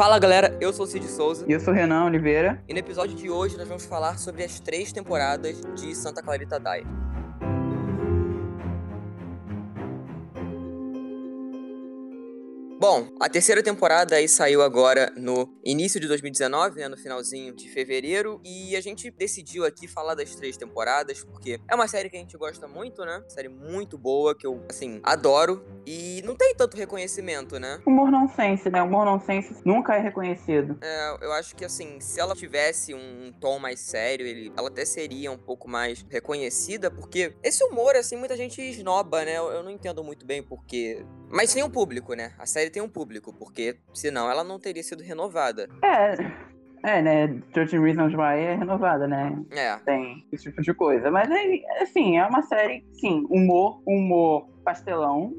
Fala galera, eu sou o Cid Souza. E eu sou o Renan Oliveira. E no episódio de hoje nós vamos falar sobre as três temporadas de Santa Clarita Diet. Bom, a terceira temporada aí saiu agora no início de 2019, né, no finalzinho de fevereiro, e a gente decidiu aqui falar das três temporadas, porque é uma série que a gente gosta muito, né? Série muito boa, que eu, assim, adoro, e não tem tanto reconhecimento, né? Humor nonsense, né? Humor nonsense nunca é reconhecido. É, eu acho que, assim, se ela tivesse um tom mais sério, ele, ela até seria um pouco mais reconhecida, porque esse humor, assim, muita gente esnoba, né? Eu, eu não entendo muito bem porque... Mas tem um público, né? A série tem um público, porque senão ela não teria sido renovada. É, é, né? 13 Reasons Why é renovada, né? É. Tem esse tipo de coisa. Mas, é, assim, é uma série, sim, humor, humor pastelão,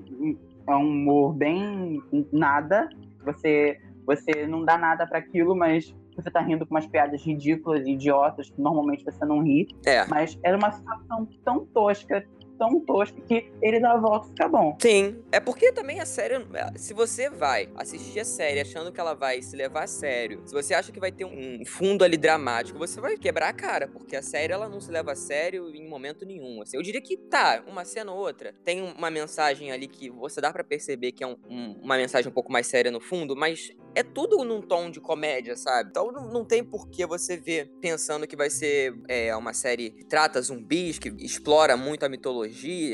é um humor bem nada. Você, você não dá nada para aquilo, mas você tá rindo com umas piadas ridículas e idiotas que normalmente você não ri. É. Mas era uma situação tão tosca, tão tosco que ele dá a volta e fica bom. Sim. É porque também a série. Se você vai assistir a série achando que ela vai se levar a sério, se você acha que vai ter um fundo ali dramático, você vai quebrar a cara, porque a série ela não se leva a sério em momento nenhum. Assim, eu diria que tá, uma cena ou outra, tem uma mensagem ali que você dá para perceber que é um, um, uma mensagem um pouco mais séria no fundo, mas é tudo num tom de comédia, sabe? Então não, não tem por que você ver pensando que vai ser é, uma série que trata zumbis, que explora muito a mitologia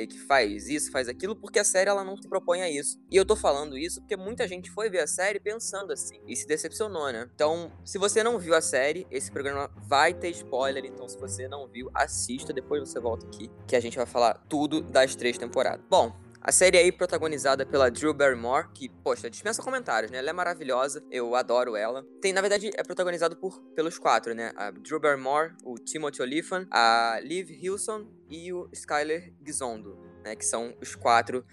que faz isso, faz aquilo, porque a série ela não se propõe a isso. E eu tô falando isso porque muita gente foi ver a série pensando assim e se decepcionou, né? Então, se você não viu a série, esse programa vai ter spoiler, então se você não viu, assista, depois você volta aqui que a gente vai falar tudo das três temporadas. Bom, a série aí protagonizada pela Drew Barrymore, que, poxa, dispensa comentários, né? Ela é maravilhosa, eu adoro ela. Tem, na verdade, é protagonizado por, pelos quatro, né? A Drew Barrymore, o Timothy Olyphant, a Liv Hilson e o Skyler Gizondo, né? Que são os quatro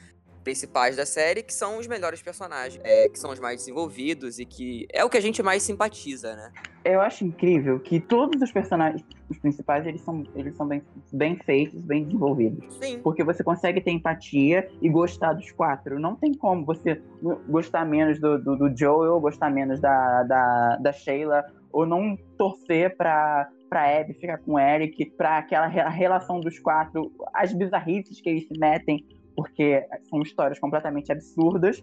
principais da série, que são os melhores personagens, é, que são os mais desenvolvidos e que é o que a gente mais simpatiza, né? Eu acho incrível que todos os personagens, os principais, eles são, eles são bem, bem feitos, bem desenvolvidos. Sim. Porque você consegue ter empatia e gostar dos quatro. Não tem como você gostar menos do, do, do Joel, gostar menos da, da, da Sheila, ou não torcer pra, pra Abby ficar com o Eric, pra aquela relação dos quatro, as bizarrices que eles se metem porque são histórias completamente absurdas.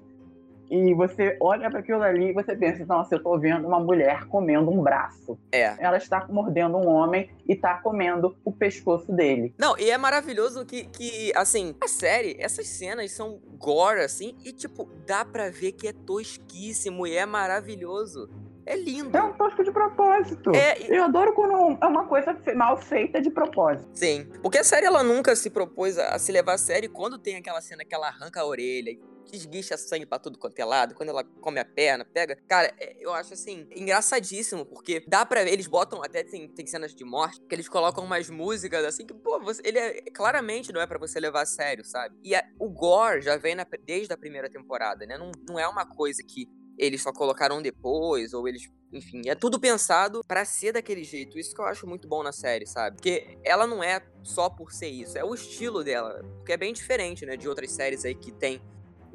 E você olha para aquilo ali e você pensa, nossa, eu tô vendo uma mulher comendo um braço. É. Ela está mordendo um homem e tá comendo o pescoço dele. Não, e é maravilhoso que, que assim, a série, essas cenas são gore, assim, e, tipo, dá pra ver que é tosquíssimo e é maravilhoso. É lindo. É um tosco de propósito. É, Eu adoro quando é uma coisa mal feita de propósito. Sim. Porque a série ela nunca se propôs a, se levar a sério. quando tem aquela cena que ela arranca a orelha e esguicha sangue pra tudo quanto é lado, quando ela come a perna, pega. Cara, é, eu acho assim, engraçadíssimo, porque dá pra ver, eles botam, até tem, tem cenas de morte, que eles colocam umas músicas assim que, pô, você, ele é, claramente não é para você levar a sério, sabe? E a, o gore já vem na, desde a primeira temporada, né? Não, não é uma coisa que eles só colocaram depois, ou eles. Enfim, é tudo pensado para ser daquele jeito. Isso que eu acho muito bom na série, sabe? Porque ela não é só por ser isso, é o estilo dela. Porque é bem diferente, né? De outras séries aí que tem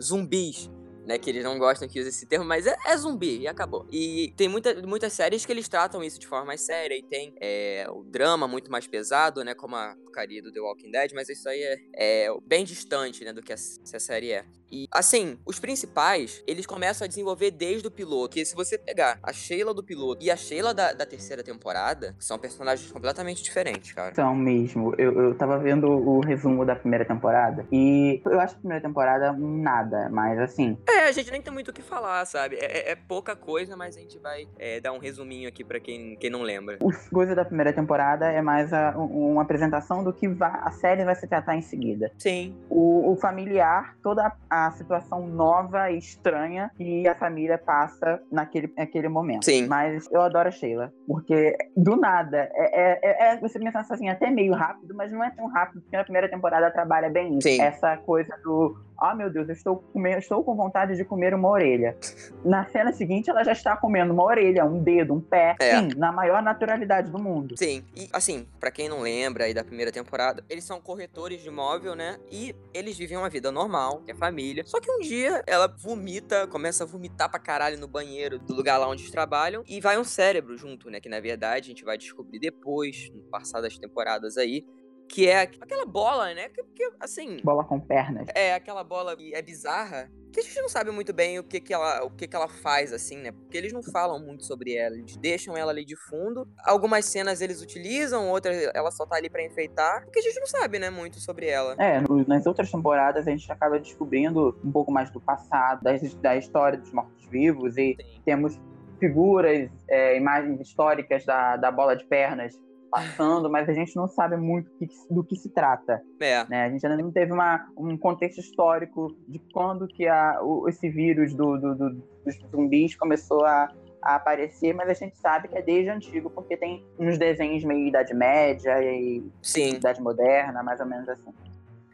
zumbis né? Que eles não gostam que use esse termo, mas é, é, zumbi e acabou. E tem muita, muitas séries que eles tratam isso de forma mais séria e tem é, o drama muito mais pesado, né? Como a porcaria do The Walking Dead, mas isso aí é, é bem distante, né? Do que a, a série é. E, assim, os principais, eles começam a desenvolver desde o piloto. Que se você pegar a Sheila do piloto e a Sheila da, da terceira temporada, são personagens completamente diferentes, cara. São mesmo. Eu, eu tava vendo o resumo da primeira temporada e eu acho a primeira temporada nada, mas assim. É, a gente nem tem muito o que falar, sabe? É, é, é pouca coisa, mas a gente vai é, dar um resuminho aqui para quem, quem não lembra. Os coisas da primeira temporada é mais a, um, uma apresentação do que a série vai se tratar em seguida. Sim. O, o familiar, toda a situação nova e estranha que a família passa naquele, naquele momento. Sim. Mas eu adoro a Sheila, porque do nada, é, é, é você pensa assim, até meio rápido, mas não é tão rápido, porque na primeira temporada trabalha bem isso. Sim. Essa coisa do ah, meu Deus, eu estou, comendo, estou com vontade de comer uma orelha. Na cena seguinte, ela já está comendo uma orelha, um dedo, um pé. É. Sim, na maior naturalidade do mundo. Sim, e assim, para quem não lembra aí da primeira temporada, eles são corretores de imóvel, né? E eles vivem uma vida normal, que é família. Só que um dia ela vomita, começa a vomitar pra caralho no banheiro do lugar lá onde eles trabalham e vai um cérebro junto, né? Que na verdade a gente vai descobrir depois, no passar das temporadas aí, que é aquela bola, né? Que, que, assim. Bola com pernas. É, aquela bola que é bizarra. Que a gente não sabe muito bem o que, que, ela, o que, que ela faz, assim, né? Porque eles não falam muito sobre ela. Eles deixam ela ali de fundo. Algumas cenas eles utilizam, outras ela só tá ali para enfeitar. Porque a gente não sabe, né, muito sobre ela. É, nas outras temporadas a gente acaba descobrindo um pouco mais do passado, da, da história dos mortos-vivos. E Sim. temos figuras, é, imagens históricas da, da bola de pernas passando, mas a gente não sabe muito do que se trata. É. Né? A gente ainda não teve uma, um contexto histórico de quando que a, o, esse vírus do, do, do, dos zumbis começou a, a aparecer, mas a gente sabe que é desde antigo, porque tem uns desenhos meio Idade Média e Sim. Idade Moderna, mais ou menos assim.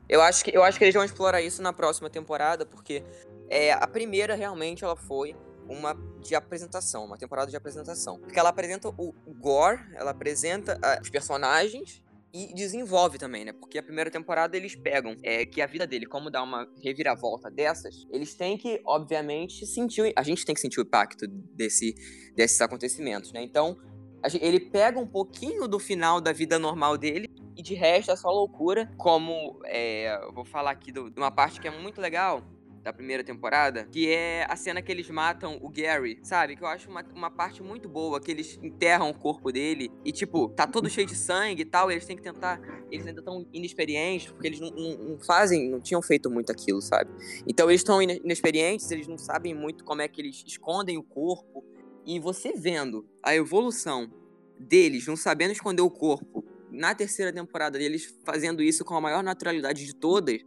Eu acho que, eu acho que eles vão explorar isso na próxima temporada, porque é, a primeira realmente ela foi uma de apresentação, uma temporada de apresentação. Porque ela apresenta o gore, ela apresenta uh, os personagens e desenvolve também, né? Porque a primeira temporada eles pegam é, que a vida dele, como dar uma reviravolta dessas, eles têm que, obviamente, sentir. A gente tem que sentir o impacto desse, desses acontecimentos, né? Então, ele pega um pouquinho do final da vida normal dele e de resto é só loucura. Como é, eu vou falar aqui de uma parte que é muito legal da primeira temporada, que é a cena que eles matam o Gary, sabe? Que eu acho uma, uma parte muito boa, que eles enterram o corpo dele e, tipo, tá todo cheio de sangue e tal, e eles têm que tentar. Eles ainda estão inexperientes, porque eles não, não, não, fazem, não tinham feito muito aquilo, sabe? Então eles estão inexperientes, eles não sabem muito como é que eles escondem o corpo. E você vendo a evolução deles, não sabendo esconder o corpo, na terceira temporada deles fazendo isso com a maior naturalidade de todas,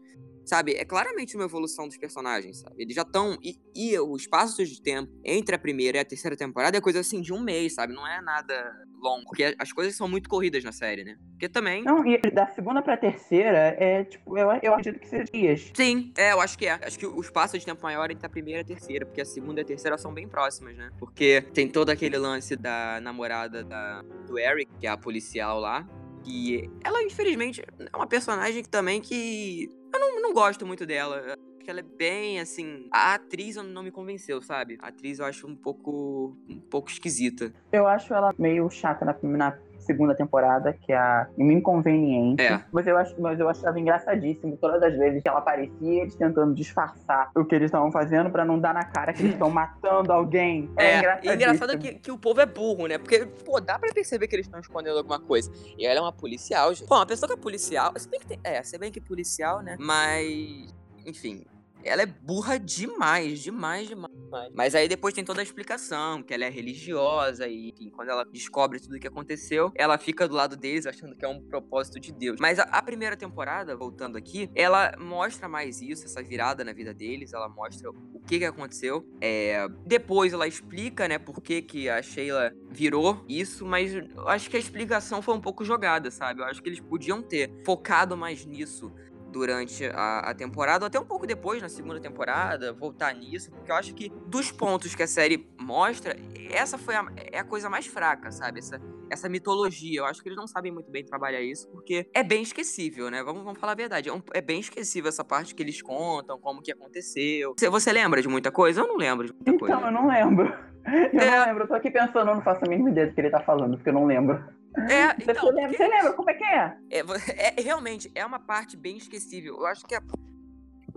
sabe? É claramente uma evolução dos personagens, sabe? Eles já estão. E, e, o espaço de tempo entre a primeira e a terceira temporada é coisa assim de um mês, sabe? Não é nada longo. Porque as coisas são muito corridas na série, né? Porque também. Não, e da segunda pra terceira é tipo, eu, eu acredito que seja dias. Sim, é, eu acho que é. Acho que o espaço de tempo maior é entre a primeira e a terceira, porque a segunda e a terceira são bem próximas, né? Porque tem todo aquele lance da namorada da, do Eric, que é a policial lá. Que ela, infelizmente, é uma personagem que também que eu não, não gosto muito dela. Acho que ela é bem assim. A atriz não me convenceu, sabe? A atriz eu acho um pouco. um pouco esquisita. Eu acho ela meio chata na, na segunda temporada, que é a Inconveniente. É. Mas eu, acho, mas eu achava engraçadíssimo todas as vezes que ela aparecia, eles tentando disfarçar o que eles estavam fazendo para não dar na cara que eles estão matando alguém. É, é engraçadíssimo. E engraçado que, que o povo é burro, né? Porque, pô, dá pra perceber que eles estão escondendo alguma coisa. E ela é uma policial, gente. Pô, uma pessoa que é policial, se bem que tem, é, se bem que policial, né? Mas, enfim, ela é burra demais, demais, demais. Mas aí depois tem toda a explicação, que ela é religiosa e enfim, quando ela descobre tudo o que aconteceu, ela fica do lado deles achando que é um propósito de Deus. Mas a, a, primeira temporada, voltando aqui, ela mostra mais isso, essa virada na vida deles, ela mostra o que que aconteceu. É, depois ela explica, né, por que que a Sheila virou isso, mas eu acho que a explicação foi um pouco jogada, sabe? Eu acho que eles podiam ter focado mais nisso durante a, a, temporada, ou até um pouco depois, na segunda temporada, voltar nisso, porque eu acho que dos pontos que a série mostra, essa foi a, é a coisa mais fraca, sabe? Essa, essa mitologia. Eu acho que eles não sabem muito bem trabalhar isso, porque é bem esquecível, né? Vamos, vamos falar a verdade. É, um, é bem esquecível essa parte que eles contam, como que aconteceu. Você, você lembra de muita coisa? Eu não lembro de muita então, coisa. Então, eu não lembro. Eu é... não lembro, eu tô aqui pensando, eu não faço a mínima ideia do que ele tá falando, porque eu não lembro. É, então, você, lembra, você lembra como é que é? é? é? Realmente, é uma parte bem esquecível. Eu acho que é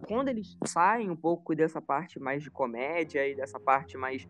quando eles saem um pouco dessa parte mais de comédia e dessa parte mais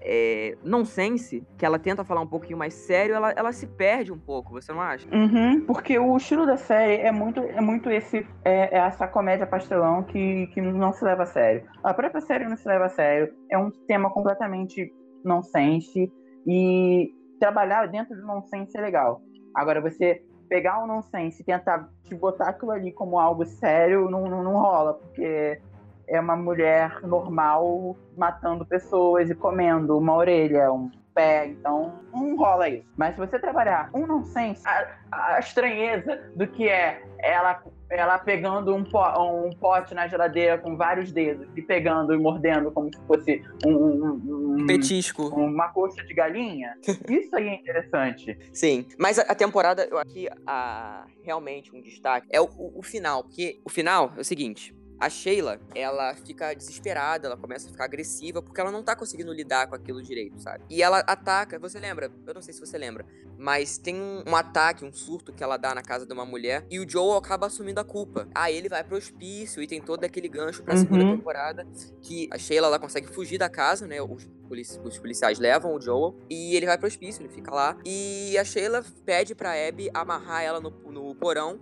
é, nonsense, que ela tenta falar um pouquinho mais sério, ela, ela se perde um pouco, você não acha? Uhum, porque o estilo da série é muito, é muito esse é, é essa comédia pastelão que, que não se leva a sério. A própria série não se leva a sério, é um tema completamente nonsense e trabalhar dentro do nonsense é legal. Agora, você pegar o nonsense e tentar te botar aquilo ali como algo sério, não, não, não rola, porque é uma mulher normal matando pessoas e comendo uma orelha, um pé, então não rola isso. Mas se você trabalhar um nonsense, a, a estranheza do que é ela ela pegando um, po um pote na geladeira com vários dedos e pegando e mordendo como se fosse um, um, um petisco. Uma coxa de galinha. Isso aí é interessante. Sim, mas a, a temporada, eu aqui, a, realmente um destaque é o, o, o final, porque o final é o seguinte a Sheila, ela fica desesperada, ela começa a ficar agressiva porque ela não tá conseguindo lidar com aquilo direito, sabe? E ela ataca, você lembra? Eu não sei se você lembra, mas tem um, um ataque, um surto que ela dá na casa de uma mulher e o Joe acaba assumindo a culpa. Aí ele vai pro hospício e tem todo aquele gancho pra uhum. segunda temporada que a Sheila ela consegue fugir da casa, né? Os, polici os policiais levam o Joel e ele vai pro hospício, ele fica lá. E a Sheila pede pra Abby amarrar ela no, no porão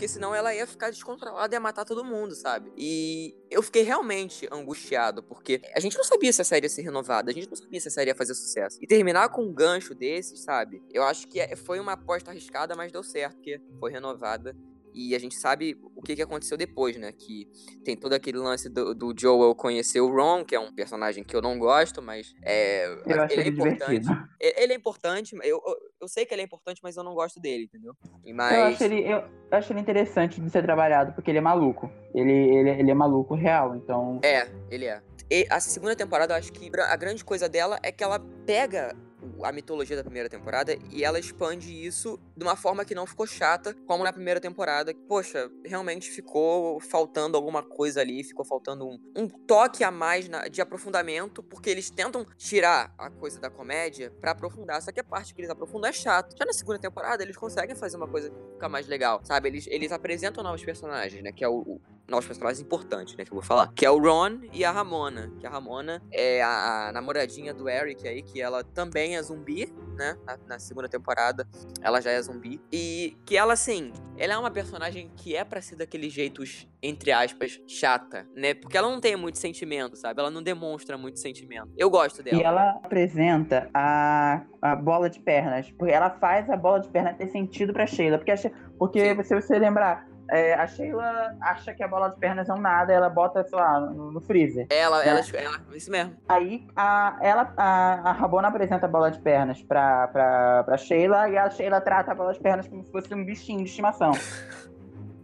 porque senão ela ia ficar descontrolada e ia matar todo mundo, sabe? E eu fiquei realmente angustiado, porque a gente não sabia se a série ia ser renovada, a gente não sabia se a série ia fazer sucesso. E terminar com um gancho desses, sabe? Eu acho que é, foi uma aposta arriscada, mas deu certo, porque foi renovada. E a gente sabe o que, que aconteceu depois, né? Que tem todo aquele lance do, do Joel conhecer o Ron, que é um personagem que eu não gosto, mas é, ele é importante. Divertido. Ele é importante, eu, eu, eu, sei que ele é importante, mas eu não gosto dele, entendeu? Mas... Eu, acho ele, eu acho ele interessante de ser trabalhado, porque ele é maluco. Ele, ele, ele é maluco real, então. É, ele é. E a segunda temporada, eu acho que a grande coisa dela é que ela pega a mitologia da primeira temporada e ela expande isso de uma forma que não ficou chata, como na primeira temporada. Poxa, realmente ficou faltando alguma coisa ali, ficou faltando um, um toque a mais na, de aprofundamento, porque eles tentam tirar a coisa da comédia para aprofundar, só que a parte que eles aprofundam é chato. Já na segunda temporada, eles conseguem fazer uma coisa que fica mais legal, sabe? Eles, eles apresentam novos personagens, né? Que é o, o novos personagens importantes, né? Que eu vou falar. Que é o Ron e a Ramona. Que a Ramona é a, namoradinha do Eric aí, que ela também é zumbi, né? Na, na, segunda temporada, ela já é zumbi. E que ela, assim, ela é uma personagem que é pra ser daqueles jeitos, entre aspas, chata, né? Porque ela não tem muito sentimento, sabe? Ela não demonstra muito sentimento. Eu gosto dela. E ela apresenta a, a bola de pernas. Porque ela faz a bola de pernas ter sentido pra Sheila. Porque, porque se você lembrar, é, a Sheila acha que a bola de pernas é um nada, ela bota, sei lá, no, no freezer. Ela, ela, ela, isso mesmo. Aí a, ela, a, a Rabona apresenta a bola de pernas pra, pra, pra Sheila e a Sheila trata a bola de pernas como se fosse um bichinho de estimação.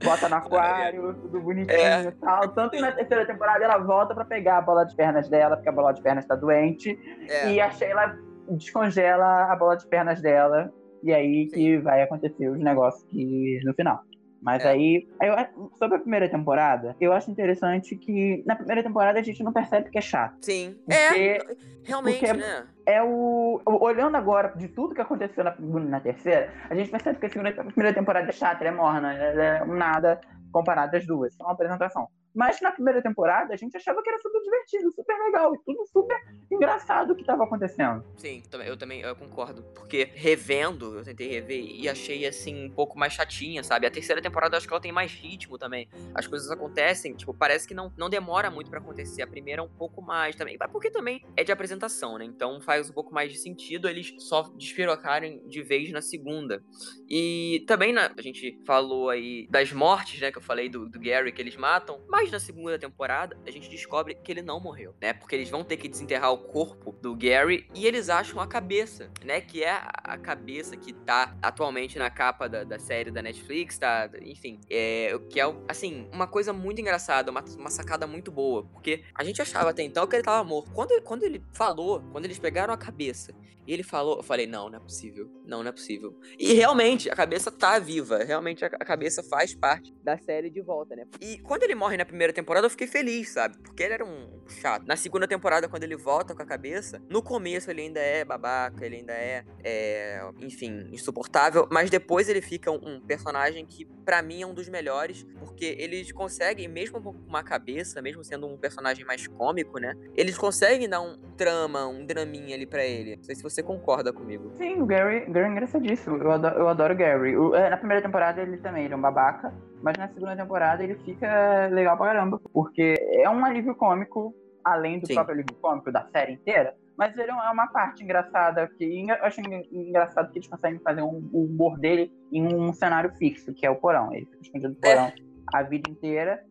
Bota no aquário, tudo bonitinho é. e tal. Tanto que na terceira temporada ela volta pra pegar a bola de pernas dela, porque a bola de pernas tá doente. É. E a Sheila descongela a bola de pernas dela. E aí Sim. que vai acontecer os negócios que no final. Mas é. aí, eu, sobre a primeira temporada, eu acho interessante que na primeira temporada a gente não percebe que é chato. Sim. é, realmente, porque né? É o. Olhando agora de tudo que aconteceu na na terceira, a gente percebe que a, segunda, a primeira temporada é chata, ela é morna, ela é nada comparado às duas. É uma apresentação. Mas na primeira temporada a gente achava que era super divertido, super legal e tudo super engraçado o que estava acontecendo. Sim, eu também eu concordo. Porque revendo, eu tentei rever e achei assim um pouco mais chatinha, sabe? A terceira temporada eu acho que ela tem mais ritmo também. As coisas acontecem, tipo, parece que não, não demora muito para acontecer. A primeira é um pouco mais também. Mas porque também é de apresentação, né? Então faz um pouco mais de sentido eles só despirocarem de vez na segunda. E também na, a gente falou aí das mortes, né? Que eu falei do, do Gary que eles matam. Mas na segunda temporada, a gente descobre que ele não morreu, né? Porque eles vão ter que desenterrar o corpo do Gary e eles acham a cabeça, né? Que é a cabeça que tá atualmente na capa da, da série da Netflix, tá? Enfim, é, que é, assim, uma coisa muito engraçada, uma, uma sacada muito boa. Porque a gente achava até então que ele tava morto. Quando, quando ele falou, quando eles pegaram a cabeça e ele falou, eu falei, não, não é possível. Não, não é possível. E realmente, a cabeça tá viva. Realmente, a, a cabeça faz parte da série de volta, né? E quando ele morre na primeira temporada, eu fiquei feliz, sabe? Porque ele era um chato. Na segunda temporada, quando ele volta com a cabeça, no começo ele ainda é babaca, ele ainda é, é enfim, insuportável. Mas depois ele fica um, um personagem que, para mim, é um dos melhores. Porque eles conseguem, mesmo com uma cabeça, mesmo sendo um personagem mais cômico, né? Eles conseguem dar um trama, um draminha ali para ele. Não sei se você concorda comigo. Sim, o Gary, Gary é engraçadíssimo. Eu adoro, eu adoro o Gary. É, na primeira temporada ele também ele é um babaca, mas na segunda temporada ele fica legal pra caramba, porque é um alívio cômico, além do Sim. próprio alívio cômico da série inteira. Mas ele é uma parte engraçada, que eu acho engraçado que eles conseguem fazer um, o humor dele em um cenário fixo, que é o porão. Ele fica escondido no porão é. a vida inteira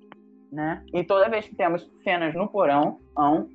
né? E toda vez que temos cenas no porão,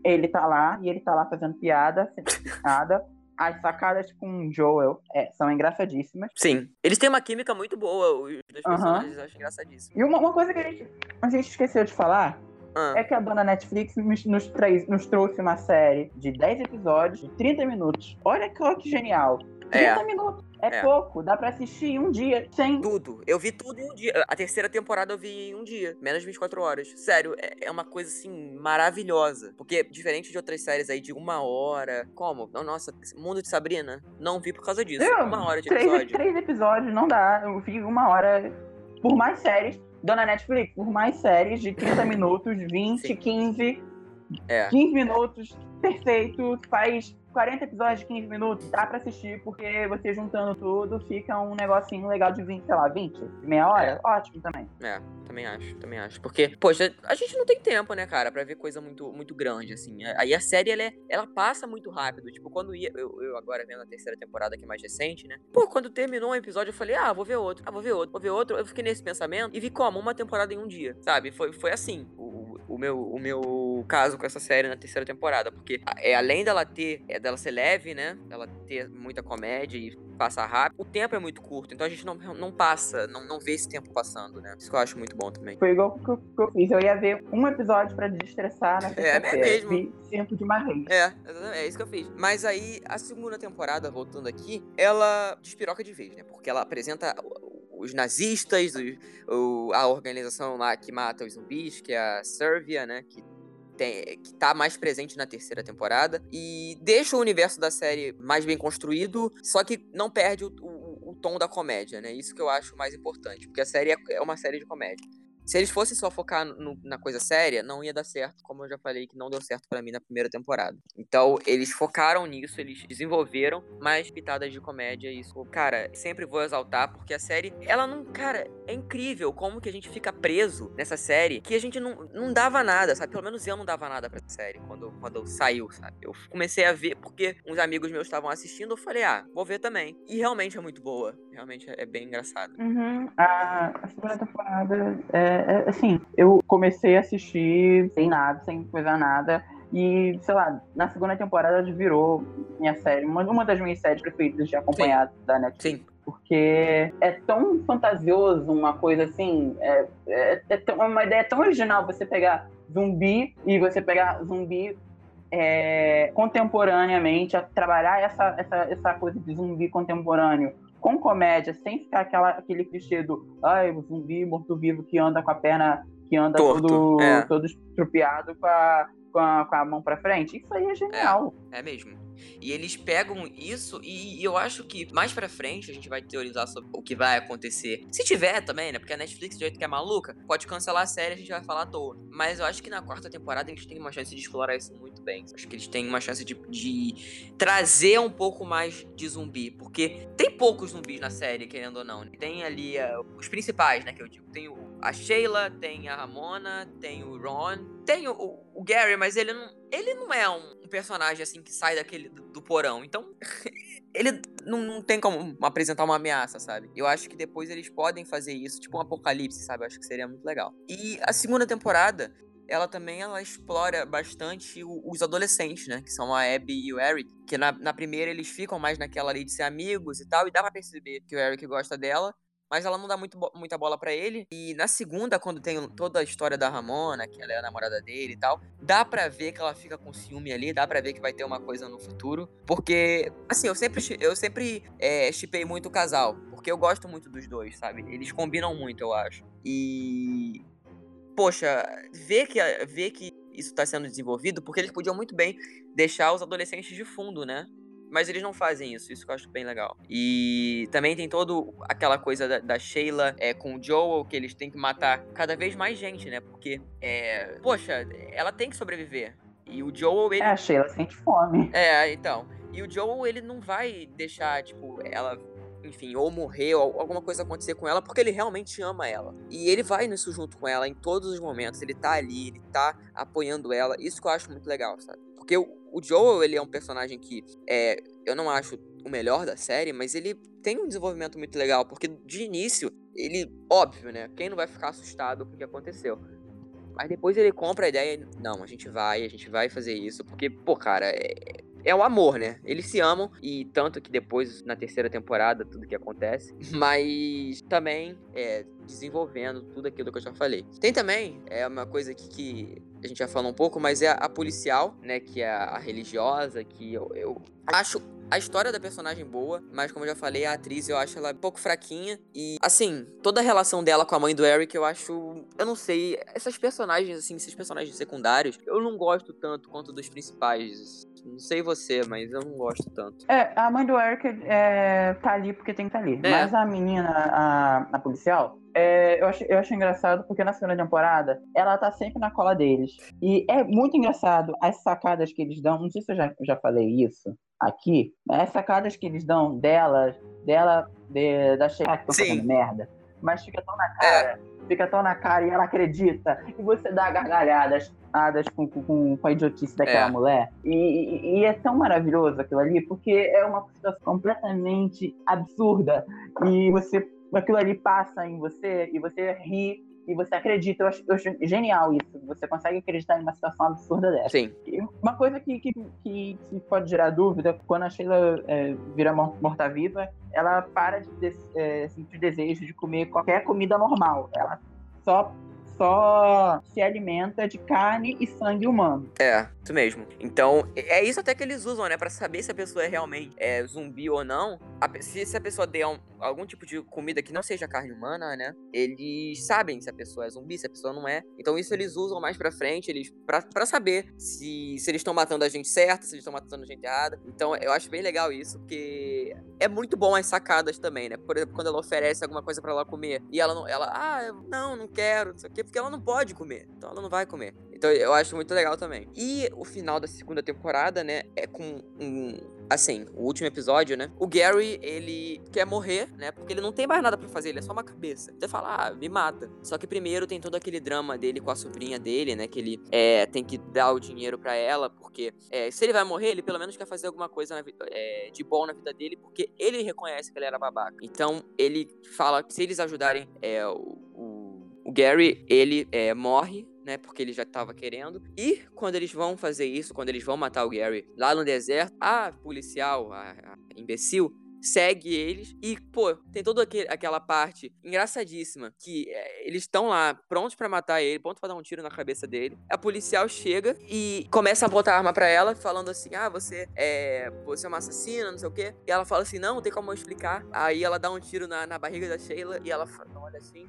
ele tá lá e ele tá lá fazendo piada, sendo piada, as sacadas com o Joel é, são engraçadíssimas. Sim. Eles têm uma química muito boa, os dois Aham. personagens, eu acho engraçadíssimo. E uma, uma coisa que a gente, a gente esqueceu de falar Ah, é que a dona Netflix nos, nos, nos trouxe uma série de 10 episódios, de 30 minutos. Olha que, que genial. 30 É. minutos. É, É. pouco. Dá pra assistir em um dia. Sem. Tudo. Eu vi tudo em um dia. A terceira temporada eu vi em um dia. Menos de 24 horas. Sério, é, é uma coisa assim maravilhosa. Porque, diferente de outras séries aí de uma hora. Como? Nossa, Mundo de Sabrina? Não vi por causa disso. Eu, uma hora de três, episódio. três episódios não dá. Eu vi uma hora. Por mais séries. Dona Netflix, por mais séries de 30 minutos, 20, Sim. 15, É. 15 minutos, perfeito. Faz 40 episódios de 15 minutos, dá pra assistir, porque você juntando tudo fica um negocinho legal de 20, sei lá, 20, meia hora. Ótimo também. É, também acho, também acho. Porque, poxa, a gente não tem tempo, né, cara, pra ver coisa muito, muito grande, assim. Aí a série, ela, é- ela passa muito rápido. Tipo, quando ia. Eu, eu agora vendo a terceira temporada, que é mais recente, né? Pô, quando terminou um episódio, eu falei, ah, vou ver outro, ah, vou ver outro, vou ver outro. Eu fiquei nesse pensamento e vi como? Uma temporada em um dia, sabe? Foi, foi assim o, o, meu, o meu caso com essa série na terceira temporada. Porque é, além dela ter. É, dela ser leve, né? Ela ter muita comédia e passar rápido, o tempo é muito curto. Então a gente não, não passa, não, não vê esse tempo passando, né? Isso que eu acho muito bom também. Foi igual que eu, que eu fiz. Eu ia ver um episódio pra desestressar na É, sexta-feira. mesmo. Vi tempo de uma. É, é isso que eu fiz. Mas aí, a segunda temporada, voltando aqui, ela despiroca de vez, né? Porque ela apresenta os nazistas, o- o- a organização lá que mata os zumbis, que é a Servia, né? Que, tem, que tá mais presente na terceira temporada. E deixa o universo da série mais bem construído, só que não perde o, o- o tom da comédia, né? Isso que eu acho mais importante. Porque a série é, é uma série de comédia. Se eles fossem só focar no- na coisa séria, não ia dar certo, como eu já falei que não deu certo pra mim na primeira temporada. Então, eles focaram nisso, eles desenvolveram mais pitadas de comédia, e isso, cara, sempre vou exaltar, porque a série, ela não, cara, é incrível como que a gente fica preso nessa série, que a gente não, não dava nada, sabe? Pelo menos eu não dava nada pra série quando, quando saiu, sabe? Eu comecei a ver porque uns amigos meus estavam assistindo, eu falei, ah, vou ver também. E realmente é muito boa, realmente é, é bem engraçado. Uhum. A, a segunda temporada, é, é, assim, eu comecei a assistir sem nada, sem coisa nada. E, sei lá, na segunda temporada virou minha série, uma, uma das minhas séries preferidas de acompanhar da Netflix. Sim, Porque é tão fantasioso, uma coisa assim. É, é, é tão- uma ideia tão original você pegar zumbi e você pegar zumbi é, contemporaneamente, a trabalhar essa, essa, essa coisa de zumbi contemporâneo com comédia, sem ficar aquela, aquele clichê do ai, zumbi morto-vivo que anda com a perna, que anda Torto, todo, é. todo estrupiado com a, com, a, com a mão pra frente. Isso aí é genial. É mesmo. E eles pegam isso e, e eu acho que mais pra frente a gente vai teorizar sobre o que vai acontecer. Se tiver também, né? Porque a Netflix, do jeito que é maluca, pode cancelar a série a gente vai falar à toa. Mas eu acho que na quarta temporada eles têm uma chance de explorar isso muito bem. Acho que eles têm uma chance de, de trazer um pouco mais de zumbi. Porque tem poucos zumbis na série, querendo ou não. Tem ali ah, os principais, né? Que eu digo. Tem o, a Sheila, tem a Ramona, tem o Ron, tem o- o Gary, mas ele não, ele não é um, personagem assim que sai daquele do, porão. Então, ele não, não tem como apresentar uma ameaça, sabe? Eu acho que depois eles podem fazer isso, tipo um apocalipse, sabe? Eu acho que seria muito legal. E a segunda temporada, ela também ela explora bastante os adolescentes, né? Que são a Abby e o Eric. Que na, na primeira eles ficam mais naquela ali de ser amigos e tal. E dá pra perceber que o Eric gosta dela. Mas ela não dá muito muita bola pra ele. E na segunda, quando tem toda a história da Ramona, que ela é a namorada dele e tal, dá pra ver que ela fica com ciúme ali, dá pra ver que vai ter uma coisa no futuro. Porque, assim, eu sempre, eu sempre é, chipei muito o casal. Porque eu gosto muito dos dois, sabe? Eles combinam muito, eu acho. E. Poxa, ver que, ver que isso tá sendo desenvolvido, porque eles podiam muito bem deixar os adolescentes de fundo, né? Mas eles não fazem isso, isso que eu acho bem legal. E também tem todo aquela coisa da, da Sheila é, com o Joel, que eles têm que matar cada vez mais gente, né? Porque, é, poxa, ela tem que sobreviver. E o Joel, ele. É, a Sheila sente fome. É, então. E o Joel, ele não vai deixar, tipo, ela, enfim, ou morrer, ou alguma coisa acontecer com ela, porque ele realmente ama ela. E ele vai nisso junto com ela em todos os momentos. Ele tá ali, ele tá apoiando ela. Isso que eu acho muito legal, sabe? Porque o, Joel, ele é um personagem que, é, eu não acho o melhor da série, mas ele tem um desenvolvimento muito legal, porque de início, ele, óbvio, né? Quem não vai ficar assustado com o que aconteceu? Mas depois ele compra a ideia, não, a gente vai, a gente vai fazer isso, porque, pô, cara, é, é o amor, né? Eles se amam e tanto que depois, na terceira temporada, tudo que acontece. Mas também é, desenvolvendo tudo aquilo que eu já falei. Tem também, é uma coisa aqui que a gente já falou um pouco, mas é a, policial, né? Que é a, a religiosa, que eu, eu acho a história da personagem boa, mas como eu já falei, a atriz eu acho ela um pouco fraquinha. E, assim, toda a relação dela com a mãe do Eric, eu acho. Eu não sei. Essas personagens, assim, esses personagens secundários, eu não gosto tanto quanto dos principais. Não sei você, mas eu não gosto tanto. É, a mãe do Eric é, tá ali porque tem que estar tá ali. É. Mas a menina, a, a policial, é, eu, acho, eu acho engraçado porque na segunda temporada ela tá sempre na cola deles. E é muito engraçado as sacadas que eles dão. Não sei se eu já, já falei isso aqui. As sacadas que eles dão dela, dela, de, da Sheila que estão fazendo merda. Mas fica tão na cara. É. Fica tão na cara e ela acredita. E você dá gargalhadas com, com, com a idiotice daquela é. mulher. E, e, e, é tão maravilhoso aquilo ali, porque é uma situação completamente absurda. E você aquilo ali passa em você e você ri e você acredita. Eu acho, eu acho, genial isso. Você consegue acreditar em uma situação absurda dessa. Sim. E uma coisa que, que, que, que, pode gerar dúvida, quando a Sheila é, vira morta-viva, ela para de, de é, sentir desejo de comer qualquer comida normal. Ela só só se alimenta de carne e sangue humano. É, isso mesmo. Então, é isso até que eles usam, né? Pra saber se a pessoa é realmente é, zumbi ou não. A, se, se, a pessoa der um, algum tipo de comida que não seja carne humana, né? Eles sabem se a pessoa é zumbi, se a pessoa não é. Então, isso eles usam mais pra frente, eles pra, pra saber se, se eles estão matando a gente certa, se eles estão matando a gente errada. Então, eu acho bem legal isso, porque é muito bom as sacadas também, né? Por exemplo, quando ela oferece alguma coisa para ela comer e ela não, ela, ah, não, não quero, não sei o quê porque ela não pode comer. Então ela não vai comer. Então eu acho muito legal também. E o final da segunda temporada, né, é com um. Assim, o último episódio, né? O Gary, ele quer morrer, né? Porque ele não tem mais nada para fazer, ele é só uma cabeça. Você fala, ah, me mata. Só que primeiro tem todo aquele drama dele com a sobrinha dele, né? Que ele é, tem que dar o dinheiro para ela, porque é, se ele vai morrer, ele pelo menos quer fazer alguma coisa na, é, de bom na vida dele, porque ele reconhece que ele era babaca. Então ele fala que se eles ajudarem é, o, o o Gary, ele é, morre, né? Porque ele já estava querendo. E quando eles vão fazer isso, quando eles vão matar o Gary lá no deserto, a policial, a, a imbecil, segue eles e, pô, tem toda aquela parte engraçadíssima que é, eles estão lá prontos para matar ele, prontos para dar um tiro na cabeça dele. A policial chega e começa a botar a arma para ela, falando assim: "Ah, você é, você é uma assassina, não sei o quê". E ela fala assim: "Não, não tem como eu explicar". Aí ela dá um tiro na, na barriga da Sheila e ela olha assim.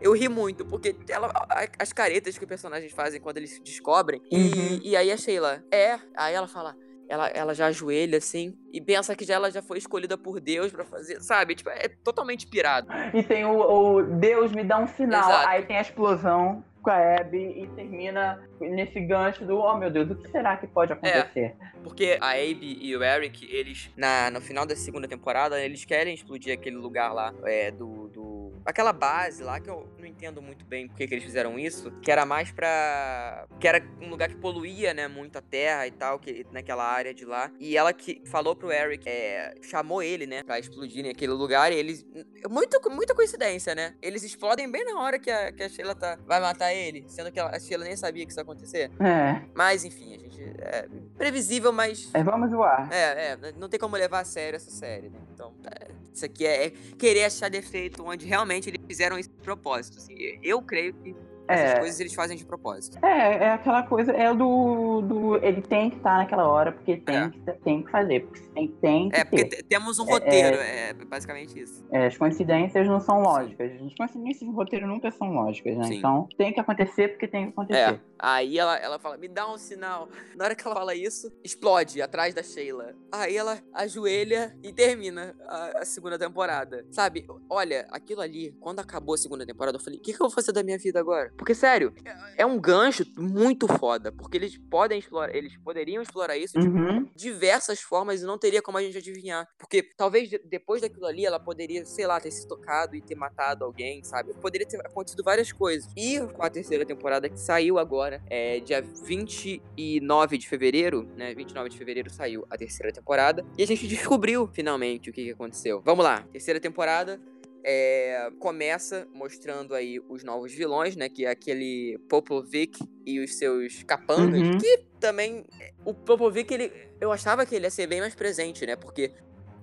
Eu ri muito, porque ela, as caretas que os personagens fazem quando eles descobrem. Uhum. E, e aí a Sheila, é. Aí ela fala, ela, ela já ajoelha assim e pensa que já ela já foi escolhida por Deus para fazer, sabe? Tipo, é totalmente pirado. E tem o, o Deus me dá um sinal, Exato. aí tem a explosão com a Abby e termina nesse gancho do oh meu Deus, o que será que pode acontecer? É, porque a Abby e o Eric, eles na, no final da segunda temporada, eles querem explodir aquele lugar lá é, do, do aquela base lá que eu não entendo muito bem porque que eles fizeram isso, que era mais pra. que era um lugar que poluía, né, muito a terra e tal, que, naquela área de lá. E ela que falou pro Eric, é, chamou ele, né, pra explodir naquele lugar e eles. Muito, muita coincidência, né? Eles explodem bem na hora que a, que a Sheila tá, vai matar ele, sendo que a Sheila nem sabia que isso ia acontecer. É. Mas, enfim, a gente. É previsível, mas. É, vamos voar. É, é. Não tem como levar a sério essa série, né? Então, é, isso aqui é, é querer achar defeito onde realmente eles fizeram esse propósito. Assim. Eu creio que essas é. coisas eles fazem de propósito. É, é aquela coisa, é do. do ele tem que estar naquela hora, porque tem, é. que, tem que fazer. Porque tem, tem que é, porque ter. temos um é, roteiro, é, é, basicamente isso. É, as coincidências não são lógicas. Sim. As coincidências do roteiro nunca são lógicas, né? Sim. Então tem que acontecer porque tem que acontecer. É. Aí ela, ela fala, me dá um sinal. Na hora que ela fala isso, explode atrás da Sheila. Aí ela ajoelha e termina a, a segunda temporada. Sabe? Olha, aquilo ali, quando acabou a segunda temporada, eu falei, o que, que eu vou fazer da minha vida agora? Porque, sério, é, um gancho muito foda. Porque eles podem explorar, eles poderiam explorar isso uhum. de diversas formas e não teria como a gente adivinhar. Porque talvez depois daquilo ali ela poderia, sei lá, ter se tocado e ter matado alguém, sabe? Poderia ter acontecido várias coisas. E com a terceira temporada que saiu agora, é dia 29 de fevereiro, né? 29 de fevereiro saiu a terceira temporada. E a gente descobriu finalmente o que, que aconteceu. Vamos lá, terceira temporada é, começa mostrando aí os novos vilões, né? Que é aquele Popovic e os seus capangas, Uhum. que também o Popovic ele eu achava que ele ia ser bem mais presente, né? Porque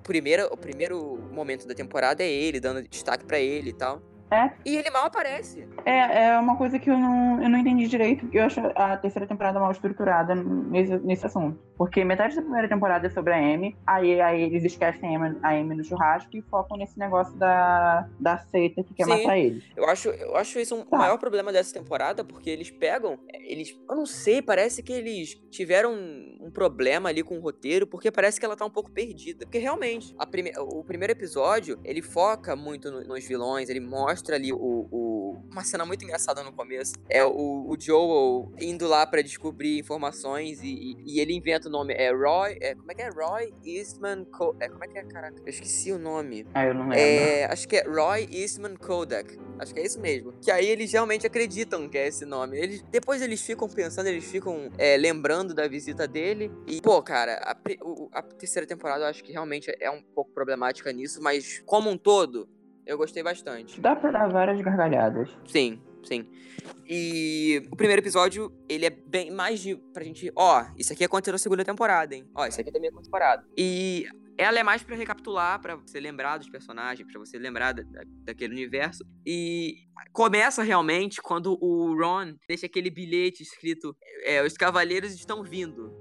primeiro, o primeiro momento da temporada é ele dando destaque pra ele e tal. É. E ele mal aparece. É, é uma coisa que eu não, eu não entendi direito, porque eu acho a terceira temporada mal estruturada nesse, nesse assunto. Porque metade da primeira temporada é sobre a Amy, aí, aí eles esquecem a Amy, a Amy no churrasco e focam nesse negócio da, da seita que quer Sim. matar eles. Eu acho, eu acho isso um Tá. maior problema dessa temporada, porque eles pegam, eles, eu não sei, parece que eles tiveram um, um problema ali com o roteiro, porque parece que ela tá um pouco perdida. Porque realmente, a prime- o primeiro episódio, ele foca muito no- nos vilões, ele mostra ali o, o- uma cena muito engraçada no começo, é o, o Joel indo lá pra descobrir informações e, e- e ele inventa o nome, é Roy, é, como é que é? Roy Eastman, Co é, como é que é, caraca? Eu esqueci o nome. Ah, eu não lembro. É, acho que é Roy Eastman Kodak. Acho que é isso mesmo. Que aí eles realmente acreditam que é esse nome. Eles, depois eles ficam pensando, eles ficam é, lembrando da visita dele. E, pô, cara, a, a terceira temporada eu acho que realmente é um pouco problemática nisso, mas como um todo, eu gostei bastante. Dá pra dar várias gargalhadas. Sim, sim. E o primeiro episódio, ele é bem mais de pra gente, ó, isso aqui aconteceu na segunda temporada, hein? Ó, isso aqui também aconteceu temporada. E ela é mais pra recapitular, pra você lembrar dos personagens, pra você lembrar da- daquele universo. E começa realmente quando o Ron deixa aquele bilhete escrito é, os cavaleiros estão vindo.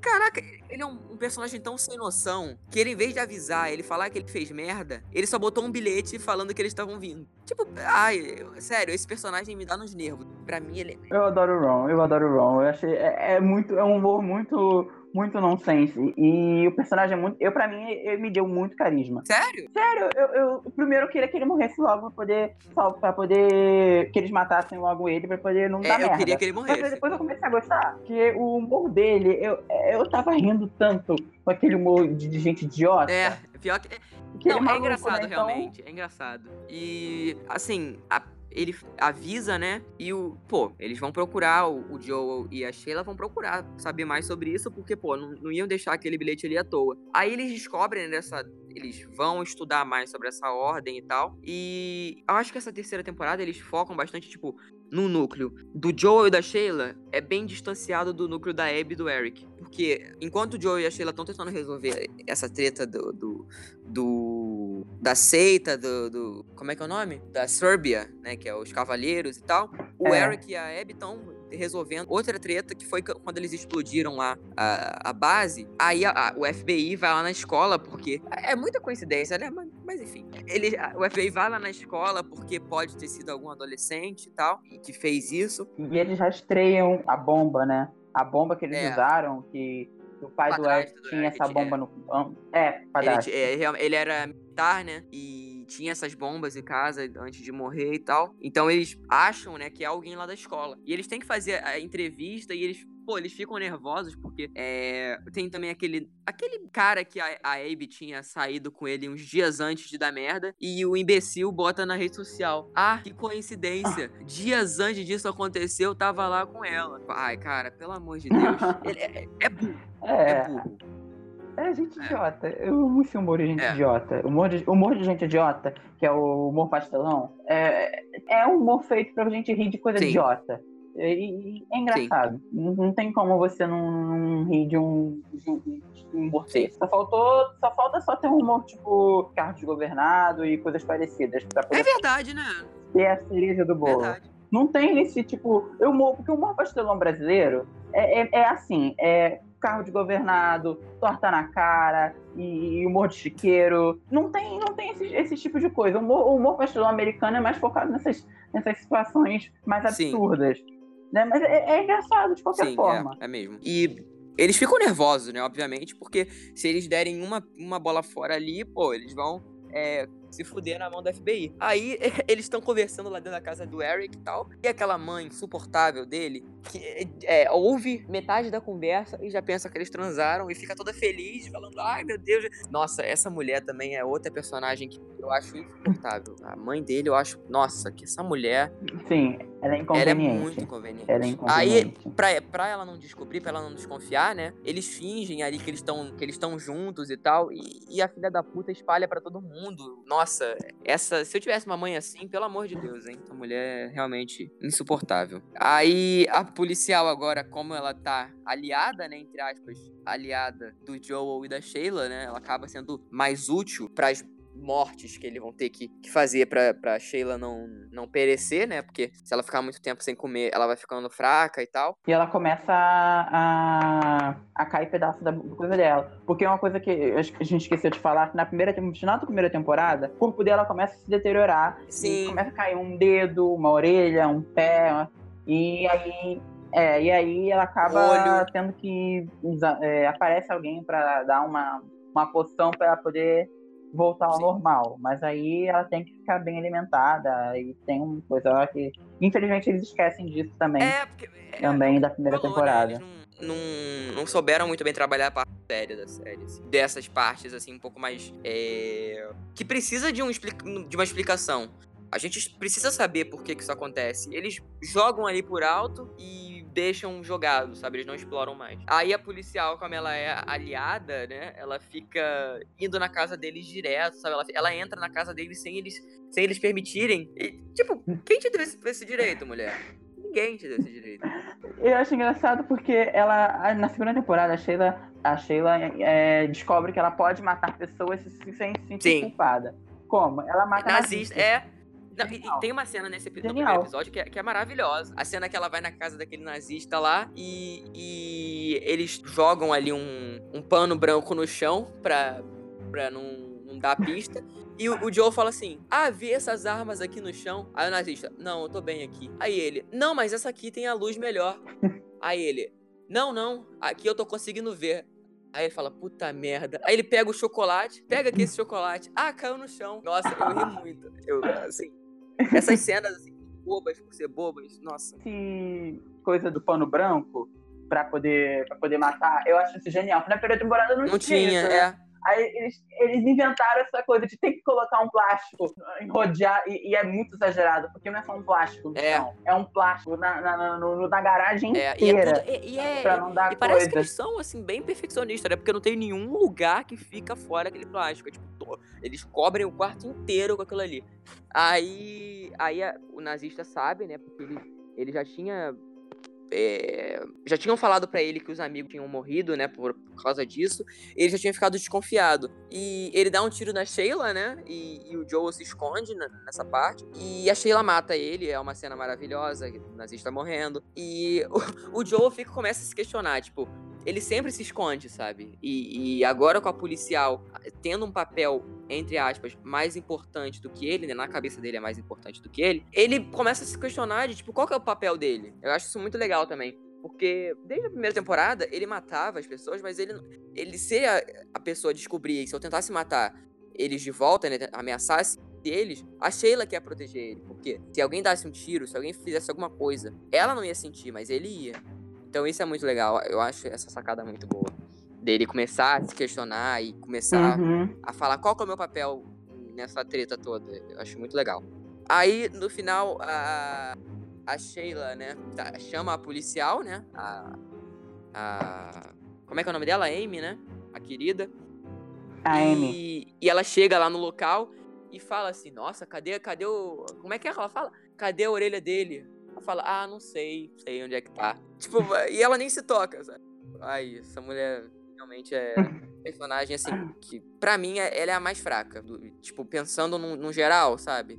Caraca, ele é um, personagem tão sem noção que ele, em vez de avisar, ele falar que ele fez merda, ele só botou um bilhete falando que eles estavam vindo. Tipo, ai, sério, esse personagem me dá nos nervos. Pra mim, ele é. Eu adoro o Ron, eu adoro o Ron. Eu achei. É, é muito. É um humor muito. Muito nonsense. E o personagem é muito. Eu, pra mim, ele me deu muito carisma. Sério? Sério, eu, eu primeiro eu queria que ele morresse logo pra poder. Pra poder. Que eles matassem logo ele pra poder não dar É, eu merda. queria que ele Mas morresse. depois eu comecei a gostar. Porque o humor dele, eu, eu tava rindo tanto com aquele humor de, gente idiota. É, pior que. Não, é engraçado, né? Então, realmente. É engraçado. E, assim, a- ele avisa, né? E o. Pô, eles vão procurar, o, o Joel e a Sheila vão procurar saber mais sobre isso, porque, pô, não, não iam deixar aquele bilhete ali à toa. Aí eles descobrem dessa. Eles vão estudar mais sobre essa ordem e tal. E eu acho que essa terceira temporada eles focam bastante, tipo, no núcleo do Joel e da Sheila é bem distanciado do núcleo da Abby e do Eric. Porque enquanto o Joel e a Sheila estão tentando resolver essa treta do. do, do- da seita, do, do- Como é que é o nome? Da Serbia, né? Que é os Cavaleiros e tal. O É. Eric e a Abby estão resolvendo outra treta que foi quando eles explodiram lá a, a base. Aí a- a- o FBI vai lá na escola porque. É muita coincidência, né? Mas, mas enfim. Ele, o FBI vai lá na escola porque pode ter sido algum adolescente e tal que fez isso. E eles rastreiam a bomba, né? A bomba que eles É. usaram, que o pai do Padrasto do tinha Eric, essa bomba no. É, Ele, padrasto. é, real- ele era militar, né? E tinha essas bombas em casa antes de morrer e tal. Então eles acham, né, que é alguém lá da escola. E eles têm que fazer a entrevista e eles, pô, eles ficam nervosos porque é, tem também aquele aquele cara que a, a Abe tinha saído com ele uns dias antes de dar merda e o imbecil bota na rede social. Ah, que coincidência. Dias antes disso acontecer, eu tava lá com ela. Ai, cara, pelo amor de Deus. Ele é, é burro, é É, burro. É gente idiota. Eu amo esse humor de gente É. idiota. Humor de, humor de gente idiota, que é o humor pastelão, é, é um humor feito pra gente rir de coisa Sim. idiota. E, e é engraçado. Não, não tem como você não, não rir de um, de um, de um humor desse. Só faltou, só falta só ter um humor tipo carro desgovernado e coisas parecidas pra É poder verdade, né? ter a cereja do bolo. Verdade. Não tem esse tipo. Eu porque o humor pastelão brasileiro é, é, é assim: é carro de governado, torta na cara e, e humor de chiqueiro. Não tem, não tem esse, esse tipo de coisa. O humor, o humor pastelão americano é mais focado nessas, nessas situações mais Sim. absurdas. Né? Mas é, é engraçado de qualquer Sim, forma. É, é mesmo. E eles ficam nervosos, né? Obviamente, porque se eles derem uma, uma bola fora ali, pô, eles vão é, se fuder na mão do FBI. Aí eles estão conversando lá dentro da casa do Eric e tal. E aquela mãe insuportável dele, que é, ouve metade da conversa e já pensa que eles transaram e fica toda feliz, falando: ai meu Deus. Nossa, essa mulher também é outra personagem que eu acho insuportável. A mãe dele, eu acho, nossa, que essa mulher, Sim, ela é ela é inconveniente. muito inconveniente. Ela é Aí, inconveniente. pra, pra ela não descobrir, pra ela não desconfiar, né? Eles fingem ali que eles estão que eles estão juntos e tal. E, e a filha da puta espalha pra todo mundo. Nossa, nossa, essa, se eu tivesse uma mãe assim, pelo amor de Deus, hein? Essa mulher é realmente insuportável. Aí a policial agora, como ela tá aliada, né, entre aspas, aliada do Joel e da Sheila, né? Ela acaba sendo mais útil para mortes que eles vão ter que, que fazer pra, pra Sheila não, não perecer, né? Porque se ela ficar muito tempo sem comer, ela vai ficando fraca e tal. E ela começa a, a, a cair pedaço da coisa dela. Porque é uma coisa que a gente esqueceu de falar, que na primeira, no final da primeira temporada, o corpo dela começa a se deteriorar. Sim. Começa a cair um dedo, uma orelha, um pé. E aí é, e aí ela acaba Olho. tendo que. É, aparece alguém para dar uma, uma poção para ela poder voltar ao Sim. normal. Mas aí ela tem que ficar bem alimentada. E tem uma coisa lá que. Infelizmente eles esquecem disso também. É, porque. é, também da primeira temporada. Eles não, não, não souberam muito bem trabalhar a parte séria da série. assim. Dessas partes, assim, um pouco mais. é, que precisa de, um, de uma explicação. A gente precisa saber por que, que isso acontece. Eles jogam ali por alto e deixam jogado, sabe? Eles não exploram mais. Aí a policial, como ela é aliada, né? Ela fica indo na casa deles direto, sabe? Ela, ela entra na casa deles sem eles, sem eles permitirem. E, tipo, quem te deu esse, esse direito, mulher? Ninguém te deu esse direito. Eu acho engraçado porque ela, na segunda temporada, a Sheila, a Sheila é, descobre que ela pode matar pessoas sem se sentir Sim. culpada. Como? Ela mata Nazista, nazistas. é. Não, e- e tem uma cena nesse no primeiro episódio que é, que é maravilhosa. A cena que ela vai na casa daquele nazista lá e, e eles jogam ali um, um pano branco no chão pra, pra não, não dar pista. E o, o Joe fala assim: Ah, vi essas armas aqui no chão. Aí o nazista: Não, eu tô bem aqui. Aí ele: Não, mas essa aqui tem a luz melhor. Aí ele: Não, não, aqui eu tô conseguindo ver. Aí ele fala, puta merda. Aí ele pega o chocolate, pega aqui esse chocolate. Ah, caiu no chão. Nossa, eu ri muito. Eu, assim, essas cenas, assim, bobas por ser bobas, nossa. Esse coisa do pano branco pra poder, pra poder matar, eu acho isso genial. Na primeira temporada não, Não tinha, isso, né? Aí eles, eles inventaram essa coisa de ter que colocar um plástico, rodear, e, e é muito exagerado, porque não é só um plástico É. chão, é um plástico na, na, na, no- na garagem É, e é inteira. tudo. E, e é, pra não dar e parece que coisa. eles são, assim, bem perfeccionistas, né? Porque não tem nenhum lugar que fica fora aquele plástico. É, tipo, to- eles cobrem o quarto inteiro com aquilo ali. Aí, aí a- o nazista sabe, né? Porque ele, ele já tinha. É, já tinham falado pra ele que os amigos tinham morrido, né? Por, por causa disso. Ele já tinha ficado desconfiado. E ele dá um tiro na Sheila, né? E, e o Joel se esconde na- nessa parte. E a Sheila mata ele. É uma cena maravilhosa. O nazista morrendo. E o, o Joel fica, começa a se questionar, tipo, ele sempre se esconde, sabe? E, e agora com a policial tendo um papel, entre aspas, mais importante do que ele, né? Na cabeça dele é mais importante do que ele, ele começa a se questionar de, tipo, qual que é o papel dele? Eu acho isso muito legal também. Porque desde a primeira temporada, ele matava as pessoas, mas ele, ele se a, a pessoa descobrir, se eu tentasse matar eles de volta, né? Ameaçasse eles, a Sheila quer proteger ele. Porque se alguém desse um tiro, se alguém fizesse alguma coisa, ela não ia sentir, mas ele ia. Então isso é muito legal. Eu acho essa sacada muito boa. Dele começar a se questionar e começar Uhum. a falar qual que é o meu papel nessa treta toda. Eu acho muito legal. Aí, no final, a, a Sheila, né, tá- chama a policial, né, a, a... Como é que é o nome dela? A Amy, né? A querida. A Amy. E, e ela chega lá no local e fala assim, nossa, cadê, cadê o... Como é que é que ela fala? Cadê a orelha dele? Ela fala, ah, não sei, sei onde é que tá. Tipo, e ela nem se toca, sabe? Ai, essa mulher realmente é personagem, assim, que pra mim é- ela é a mais fraca. do- tipo, pensando num, num geral, sabe?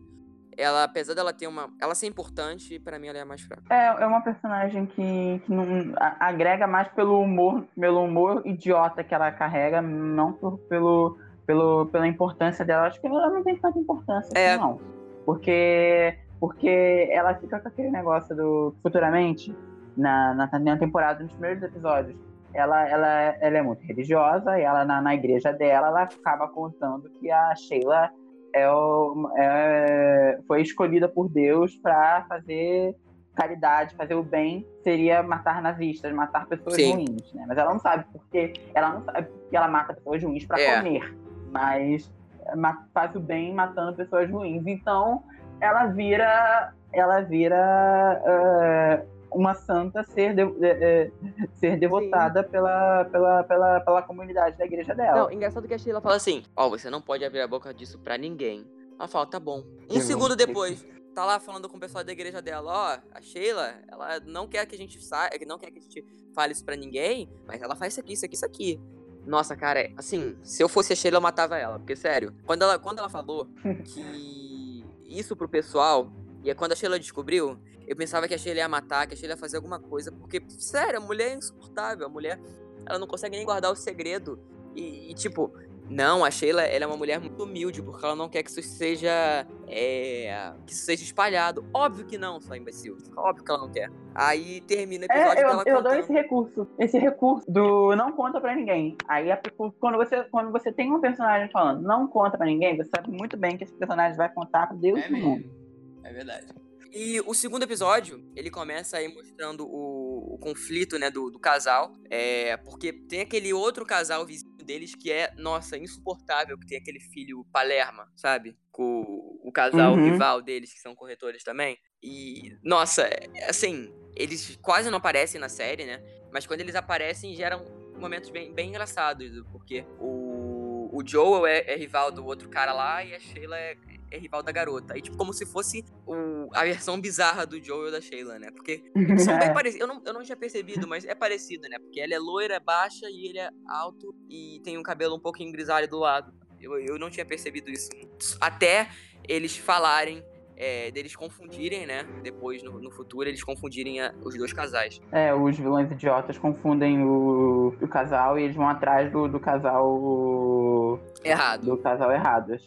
Ela, apesar dela ter uma... Ela ser importante, pra mim ela é a mais fraca. É, é uma personagem que, que não, a- agrega mais pelo humor, pelo humor idiota que ela carrega, não por- pelo, pelo, pela importância dela. Acho que ela não tem tanta importância É. assim, não. Porque, porque ela fica com aquele negócio do futuramente, na, na, na temporada, nos primeiros episódios. Ela, ela, ela é muito religiosa e ela, na, na igreja dela, ela acaba contando que a Sheila é o- é- foi escolhida por Deus para fazer caridade, fazer o bem, seria matar nazistas, matar pessoas Sim. ruins, né? Mas ela não sabe porque ela não sabe que ela mata pessoas ruins para É. comer, mas ma- faz o bem matando pessoas ruins. Então ela vira, ela vira eh, uma santa ser de- eh, ser devotada pela, pela, pela, pela comunidade da igreja dela. Não, engraçado que a Sheila fala assim: Ó, você não pode abrir a boca disso pra ninguém. Ela fala, tá bom. Um segundo depois, tá lá falando com o pessoal da igreja dela, ó, a Sheila, ela não quer que a gente saia, não quer que a gente fale isso pra ninguém, mas ela faz isso aqui, isso aqui, isso aqui. Nossa, cara, assim, se eu fosse a Sheila, eu matava ela. Porque, sério, quando ela, quando ela falou que isso pro pessoal, e é quando a Sheila descobriu, eu pensava que a Sheila ia matar, que a Sheila ia fazer alguma coisa, porque, sério, a mulher é insuportável. A mulher, ela não consegue nem guardar o segredo. E, e tipo, não, a Sheila ela é uma mulher muito humilde, porque ela não quer que isso seja. É, que isso seja espalhado. Óbvio que não, só imbecil. Óbvio que ela não quer. Aí termina o episódio é, eu, dela eu contando... dou esse recurso. Esse recurso do não conta pra ninguém. Aí quando você, quando você tem um personagem falando não conta pra ninguém, você sabe muito bem que esse personagem vai contar pra Deus é e o mundo. É verdade. E o segundo episódio, ele começa aí mostrando o, o conflito, né, do, do, casal. É, porque tem aquele outro casal vizinho deles que é, nossa, insuportável, que tem aquele filho Palerma, sabe? Com o, o casal Uhum. rival deles, que são corretores também. E, nossa, é- assim, eles quase não aparecem na série, né? Mas quando eles aparecem, geram momentos bem, bem engraçados, porque o, o Joel é, é rival do outro cara lá e a Sheila é, é rival da garota. Aí, tipo, como se fosse o- a versão bizarra do Joel e da Sheila, né? Porque são bem parecidos. Eu não, eu não tinha percebido, mas é parecido, né? Porque ela é loira, é baixa e ele é alto e tem um cabelo um pouquinho grisalho do lado. Eu, eu não tinha percebido isso. Até eles falarem, é, deles confundirem, né? Depois, no, no futuro, eles confundirem a- os dois casais. É, os vilões idiotas confundem o, o casal e eles vão atrás do, do casal. Errado. Do casal errado.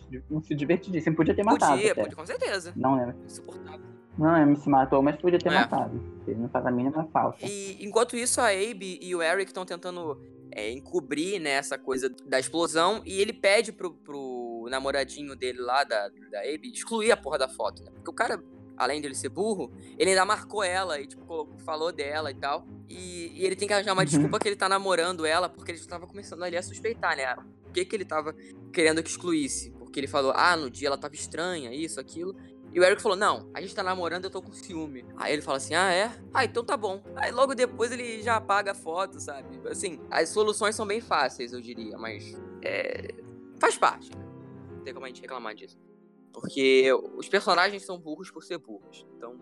Se divertidíssimo. Podia ter matado. Podia, até. podia, com certeza. Não lembro. Insuportável. Não lembro se matou, mas podia ter É. matado. Ele não faz a mínima falta. E enquanto isso, a Abe e o Eric estão tentando é, encobrir né, essa coisa da explosão. E ele pede pro, pro namoradinho dele lá, da, da Abe, excluir a porra da foto, né? Porque o cara, além dele ser burro, ele ainda marcou ela e, tipo, falou dela e tal. E, e ele tem que arranjar uma Uhum. desculpa que ele tá namorando ela, porque ele já tava começando ali a suspeitar, né? O que que ele tava querendo que excluísse? Porque ele falou, ah, no dia ela tava estranha, isso, aquilo. E o Eric falou, não, a gente tá namorando, eu tô com ciúme. Aí ele fala assim, ah, é? Ah, então tá bom. Aí logo depois ele já apaga a foto, sabe? Assim, as soluções são bem fáceis, eu diria, mas é... faz parte. né? Não tem como a gente reclamar disso. Porque os personagens são burros por ser burros. Então,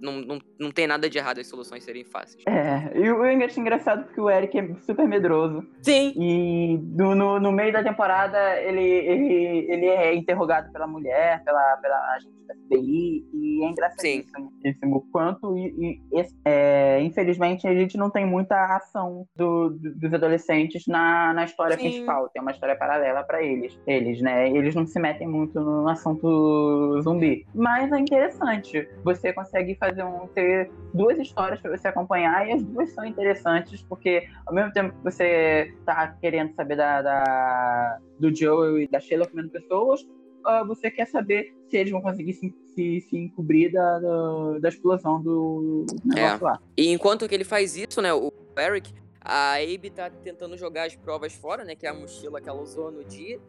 não, não, não, tem nada de errado as soluções serem fáceis. É, e o eu acho engraçado porque o Eric é super medroso. Sim! E no, no, no meio da temporada ele, ele, ele é interrogado pela mulher, pela, pela agente da FBI, e é engraçadíssimo o quanto. E, e é, infelizmente a gente não tem muita ação do- do- dos adolescentes na, na história Sim. principal. Tem uma história paralela pra eles. Eles, né? Eles não se metem muito no assunto zumbi. Mas é interessante. Você consegue fazer um. ter duas histórias pra você acompanhar e as duas são interessantes, porque ao mesmo tempo que você tá querendo saber da, da- do Joel e da Sheila comendo pessoas, ah, você quer saber se eles vão conseguir se, se, se encobrir da, da, da explosão do negócio lá. E enquanto que ele faz isso, né, o Eric, a Abe tá tentando jogar as provas fora, né, que é a mochila que ela usou no dia.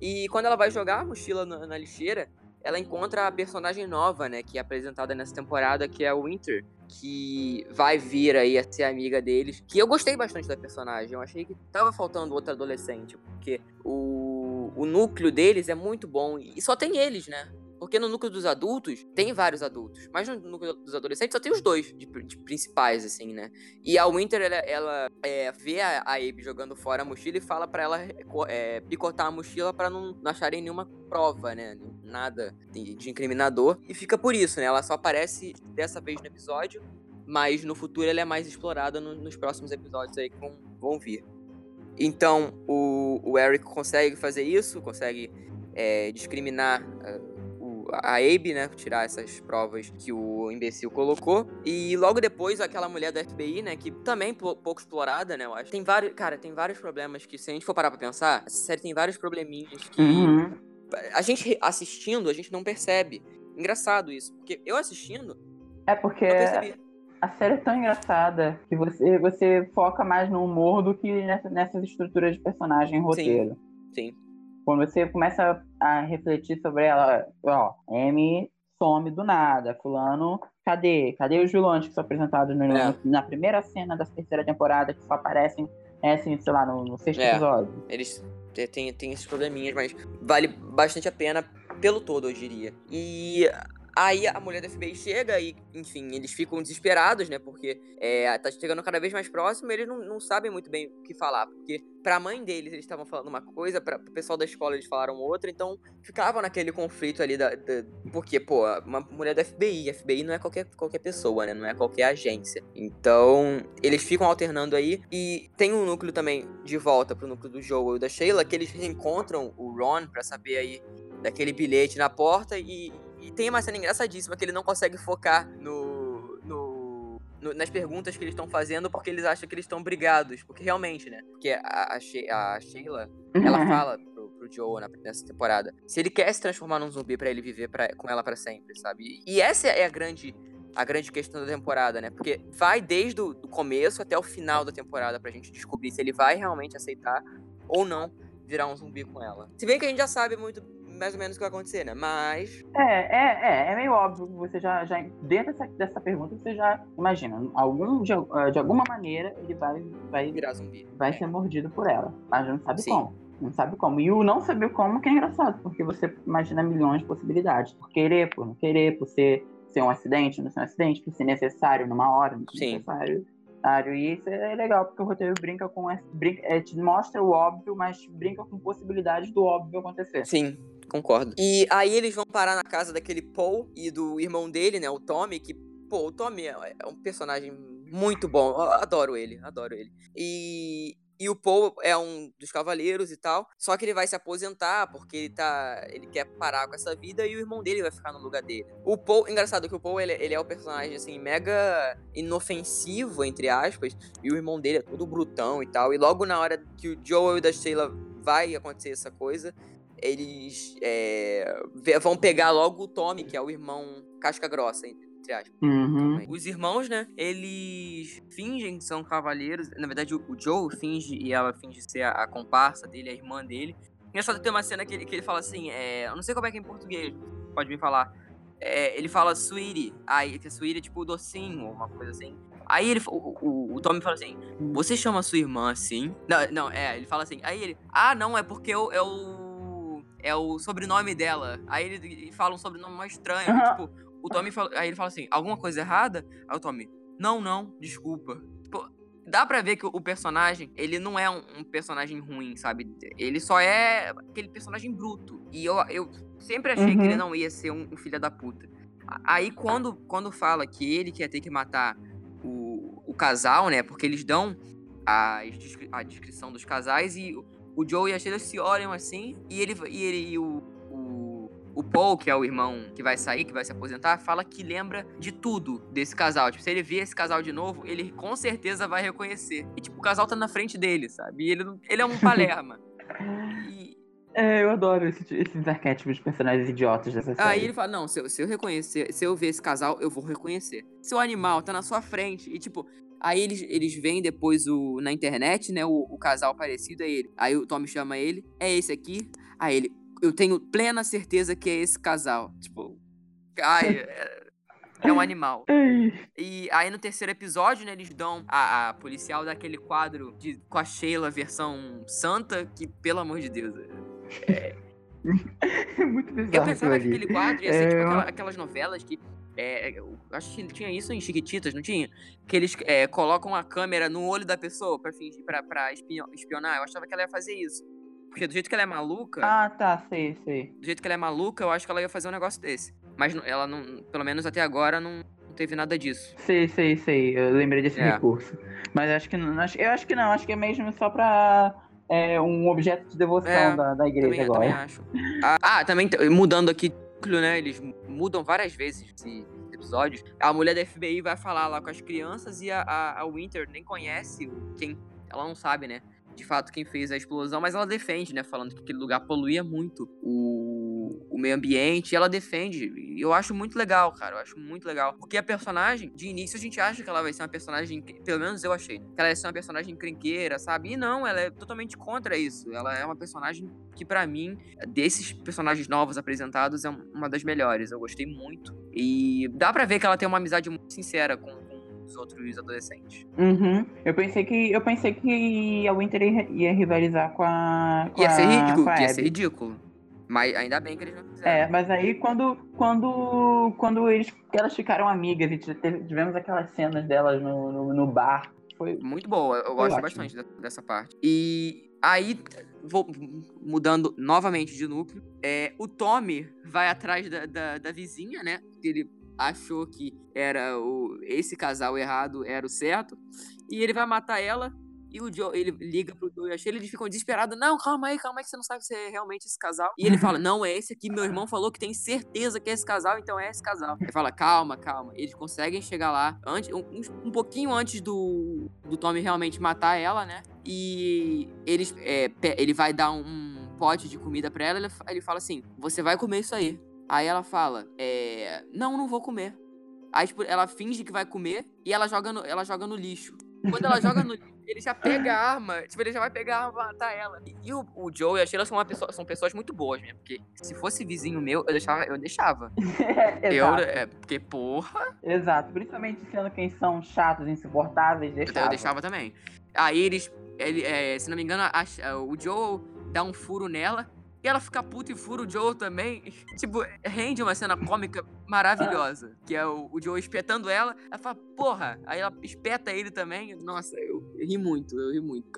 E quando ela vai jogar a mochila na, na lixeira, ela encontra a personagem nova, né, que é apresentada nessa temporada, que é a Winter, que vai vir aí a ser amiga deles. Que eu gostei bastante da personagem, eu achei que tava faltando outra adolescente, porque o, o núcleo deles é muito bom e só tem eles, né? Porque no núcleo dos adultos, tem vários adultos. Mas no núcleo dos adolescentes só tem os dois de, de principais, assim, né? E a Winter, ela, ela, é, vê a, a Abe jogando fora a mochila e fala pra ela é, picotar a mochila pra não, não acharem nenhuma prova, né? Nada de, de incriminador. E fica por isso, né? Ela só aparece dessa vez no episódio, mas no futuro ela é mais explorada no- nos próximos episódios aí que vão, vão vir. Então, o, o Eric consegue fazer isso, consegue é, discriminar o- a Abe, né? Tirar essas provas que o imbecil colocou. E logo depois, aquela mulher da FBI, né? Que também pou- pouco explorada, né? Eu acho. Tem vários. Cara, tem vários problemas que, se a gente for parar pra pensar, essa série tem vários probleminhas que Uhum. a gente assistindo, a gente não percebe. Engraçado isso. Porque eu assistindo, É porque não percebi. a série é tão engraçada que você, você foca mais no humor do que nessa- nessas estruturas de personagem roteiro. Sim. Quando você começa a refletir sobre ela, ó, Amy some do nada, fulano, cadê? Cadê os vilões que são apresentados no- É. na primeira cena da terceira temporada, que só aparecem, é, assim, sei lá, no, no sexto É. episódio? Eles têm, têm esses probleminhas, mas vale bastante a pena pelo todo, eu diria. E Aí a mulher do FBI chega e, enfim, eles ficam desesperados, né? Porque é, tá chegando cada vez mais próximo e eles não, não sabem muito bem o que falar. Porque pra mãe deles eles estavam falando uma coisa, pra, pro pessoal da escola eles falaram outra, então ficavam naquele conflito ali da. da porque, pô, uma mulher do FBI, FBI não é qualquer, qualquer pessoa, né? Não é qualquer agência. Então, eles ficam alternando aí. E tem um núcleo também de volta pro núcleo do Joel e da Sheila, que eles reencontram o Ron pra saber aí daquele bilhete na porta e, e tem uma cena engraçadíssima que ele não consegue focar no, no, no nas perguntas que eles estão fazendo porque eles acham que eles estão brigados. Porque realmente, né? Porque a, a, She a Sheila, ela uhum. fala pro, Joe na, nessa temporada se ele quer se transformar num zumbi para ele viver pra, com ela para sempre, sabe? E essa é a grande a grande questão da temporada, né? Porque vai desde o começo até o final da temporada pra gente descobrir se ele vai realmente aceitar ou não virar um zumbi com ela. Se bem que a gente já sabe muito mais ou menos o que vai acontecer, né? Mas. É, é, é, é meio óbvio que você já, já dentro dessa, dessa pergunta, você já imagina, algum, de, eh, de alguma maneira ele vai, vai virar zumbi. Vai ser mordido por ela. Mas não sabe Sim. como. Não sabe como. E o não saber como que é engraçado, porque você imagina milhões de possibilidades. Por querer, por não querer, por ser, ser um acidente, não ser um acidente, por ser necessário numa hora, não ser Sim. necessário. E isso é legal, porque o roteiro brinca com. Brinca, é, te mostra o óbvio, mas brinca com possibilidades do óbvio acontecer. Sim, concordo. E aí eles vão parar na casa daquele Paul e do irmão dele, né, o Tommy, que, pô, o Tommy é, é um personagem muito bom. Eu adoro ele, adoro ele. E, e o Paul é um dos cavaleiros e tal. Só que ele vai se aposentar porque ele tá. Ele quer parar com essa vida e o irmão dele vai ficar no lugar dele. O Paul, engraçado que o Paul ele, ele é o personagem assim, mega inofensivo, entre aspas. E o irmão dele é todo brutão e tal. E logo na hora que o Joel e da Sheila vai acontecer essa coisa, eles é, vão pegar logo o Tommy, que é o irmão casca grossa, entre aspas. Uhum. Os irmãos, né, eles fingem que são cavaleiros. Na verdade, o, Joe finge e ela finge ser a, a comparsa dele, a irmã dele. Engraçado ter uma cena que ele, que ele fala assim, é, eu não sei como é que é em português, pode me falar. É, ele fala sweetie, aí que sweetie é tipo docinho, ou uma coisa assim. Aí ele, o, o, o Tommy fala assim, você chama sua irmã assim? Não, não, é, ele fala assim, aí ele, ah, não, é porque eu, eu é o sobrenome dela. Aí ele fala um sobrenome mais estranho. Uhum. Tipo, o Tommy fala, aí ele fala assim, alguma coisa errada? Aí o Tommy, não, não, desculpa. Tipo, dá pra ver que o personagem, ele não é um, um, personagem ruim, sabe? Ele só é aquele personagem bruto. E eu, eu sempre achei uhum. que ele uhum. não ia ser um, um, filho da puta. Aí quando, quando fala que ele quer ter que matar o, o casal, né? Porque eles dão a, a descrição dos casais e o Joe e a Sheila se olham assim, e ele e, ele, e o, o, o Paul, que é o irmão que vai sair, que vai se aposentar, fala que lembra de tudo desse casal. Tipo, se ele ver esse casal de novo, ele com certeza vai reconhecer. E, tipo, o casal tá na frente dele, sabe? E ele, ele é um palerma. e, é, eu adoro esses, esses arquétipos de personagens idiotas dessa série. Aí ele fala, não, se eu, se eu reconhecer, se eu ver esse casal, eu vou reconhecer. Se o animal tá na sua frente e, tipo, Aí eles, eles veem depois o, na internet, né, o, o casal parecido a ele. Aí o Tommy chama ele, é esse aqui? Aí ele, eu tenho plena certeza que é esse casal. Tipo, ai, é, é um animal. E aí no terceiro episódio, né, eles dão a, a policial daquele quadro de, com a Sheila versão santa, que pelo amor de Deus, é, é muito bizarro. Eu pensava que aquele quadro ia ser é... tipo aquela, aquelas novelas que é, é, eu acho que tinha isso em Chiquititas, não tinha? Que eles é, colocam a câmera no olho da pessoa pra, fingir, pra, pra espionar. Eu achava que ela ia fazer isso. Porque do jeito que ela é maluca. Ah, tá, sei, sei. Do jeito que ela é maluca, eu acho que ela ia fazer um negócio desse. Mas ela não, pelo menos até agora, não, teve nada disso. Sei, sei, sei. Eu lembrei desse é. recurso. Mas acho que não. Eu acho que não, acho que é mesmo só pra. É um objeto de devoção é, da, da igreja também, agora. Também acho. Ah, ah também mudando aqui núcleo, né? Eles mudam várias vezes esses episódios. A mulher da FBI vai falar lá com as crianças e a, a, a Winter nem conhece quem. Ela não sabe, né? De fato, quem fez a explosão, mas ela defende, né? Falando que aquele lugar poluía muito o, o meio ambiente. E ela defende. E eu acho muito legal, cara. Eu acho muito legal. Porque a personagem, de início, a gente acha que ela vai ser uma personagem. Pelo menos eu achei. Que ela vai ser uma personagem crenqueira, sabe? E não, ela é totalmente contra isso. Ela é uma personagem que, para mim, desses personagens novos apresentados, é uma das melhores. Eu gostei muito. E dá para ver que ela tem uma amizade muito sincera com, com os outros adolescentes. Uhum. Eu pensei que eu pensei que a Winter ia, rivalizar com a. Com ia ser ridículo. Ia ser ridículo. Mas ainda bem que eles não fizeram. É, mas aí quando, quando, quando eles, elas ficaram amigas e tivemos aquelas cenas delas no, no, no bar, foi muito boa. Eu gosto ótimo. bastante dessa parte. E aí, vou mudando novamente de núcleo, é, o Tommy vai atrás da, da, da vizinha, né? Ele achou que era o esse casal errado era o certo e ele vai matar ela e o Joe, ele liga pro Joe e a Sheila, eles ficam desesperados. Não, calma aí, calma aí, que você não sabe se é realmente esse casal. E ele fala, não, é esse aqui. Meu irmão falou que tem certeza que é esse casal, então é esse casal. Ele fala, calma, calma. Eles conseguem chegar lá antes, um, um pouquinho antes do, do Tommy realmente matar ela, né? E eles, é, ele vai dar um pote de comida pra ela. Ele fala assim: Você vai comer isso aí. Aí ela fala: é, Não, não vou comer. Aí, tipo, ela finge que vai comer e ela joga no, ela joga no lixo. Quando ela joga no lixo, ele já pega a arma. Tipo, ele já vai pegar a arma pra matar ela. E, e o, o, Joe e a Sheila são, pessoa, são pessoas muito boas mesmo. Porque se fosse vizinho meu, eu deixava. Eu deixava. é, eu, é, porque, porra. Exato. Principalmente sendo quem são chatos, insuportáveis, deixava. Eu, eu deixava também. Aí eles. Ele, é, se não me engano, a, o Joe dá um furo nela. E ela fica puta e fura o Joe também. tipo, rende uma cena cômica maravilhosa. Que é o, o Joe espetando ela. Ela fala, porra. Aí ela espeta ele também. Nossa, eu ri muito, eu ri muito.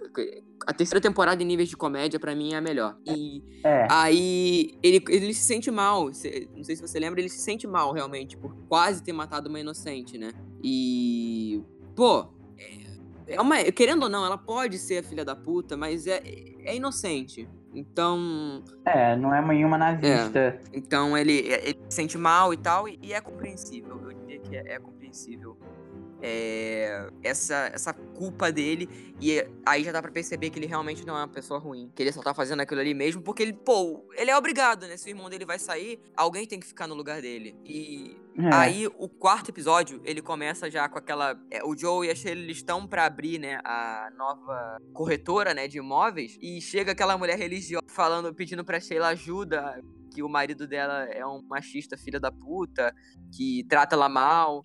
A terceira temporada em níveis de comédia, para mim, é a melhor. E é. aí ele, ele se sente mal. Não sei se você lembra, ele se sente mal, realmente, por quase ter matado uma inocente, né? E. Pô, é, é uma, querendo ou não, ela pode ser a filha da puta, mas é, é inocente. Então. É, não é nenhuma nazista. É. Então ele, ele se sente mal e tal, e, e é compreensível. Eu diria que é, é compreensível é, essa, essa culpa dele. E aí já dá pra perceber que ele realmente não é uma pessoa ruim. Que ele só tá fazendo aquilo ali mesmo porque ele, pô, ele é obrigado, né? Se o irmão dele vai sair, alguém tem que ficar no lugar dele. E é. aí o quarto episódio, ele começa já com aquela. É, o Joe e a Shirley eles estão pra abrir, né? A nova corretora, né? De imóveis. E chega aquela mulher religiosa falando, pedindo pra Sheila ajuda que o marido dela é um machista filha da puta, que trata ela mal.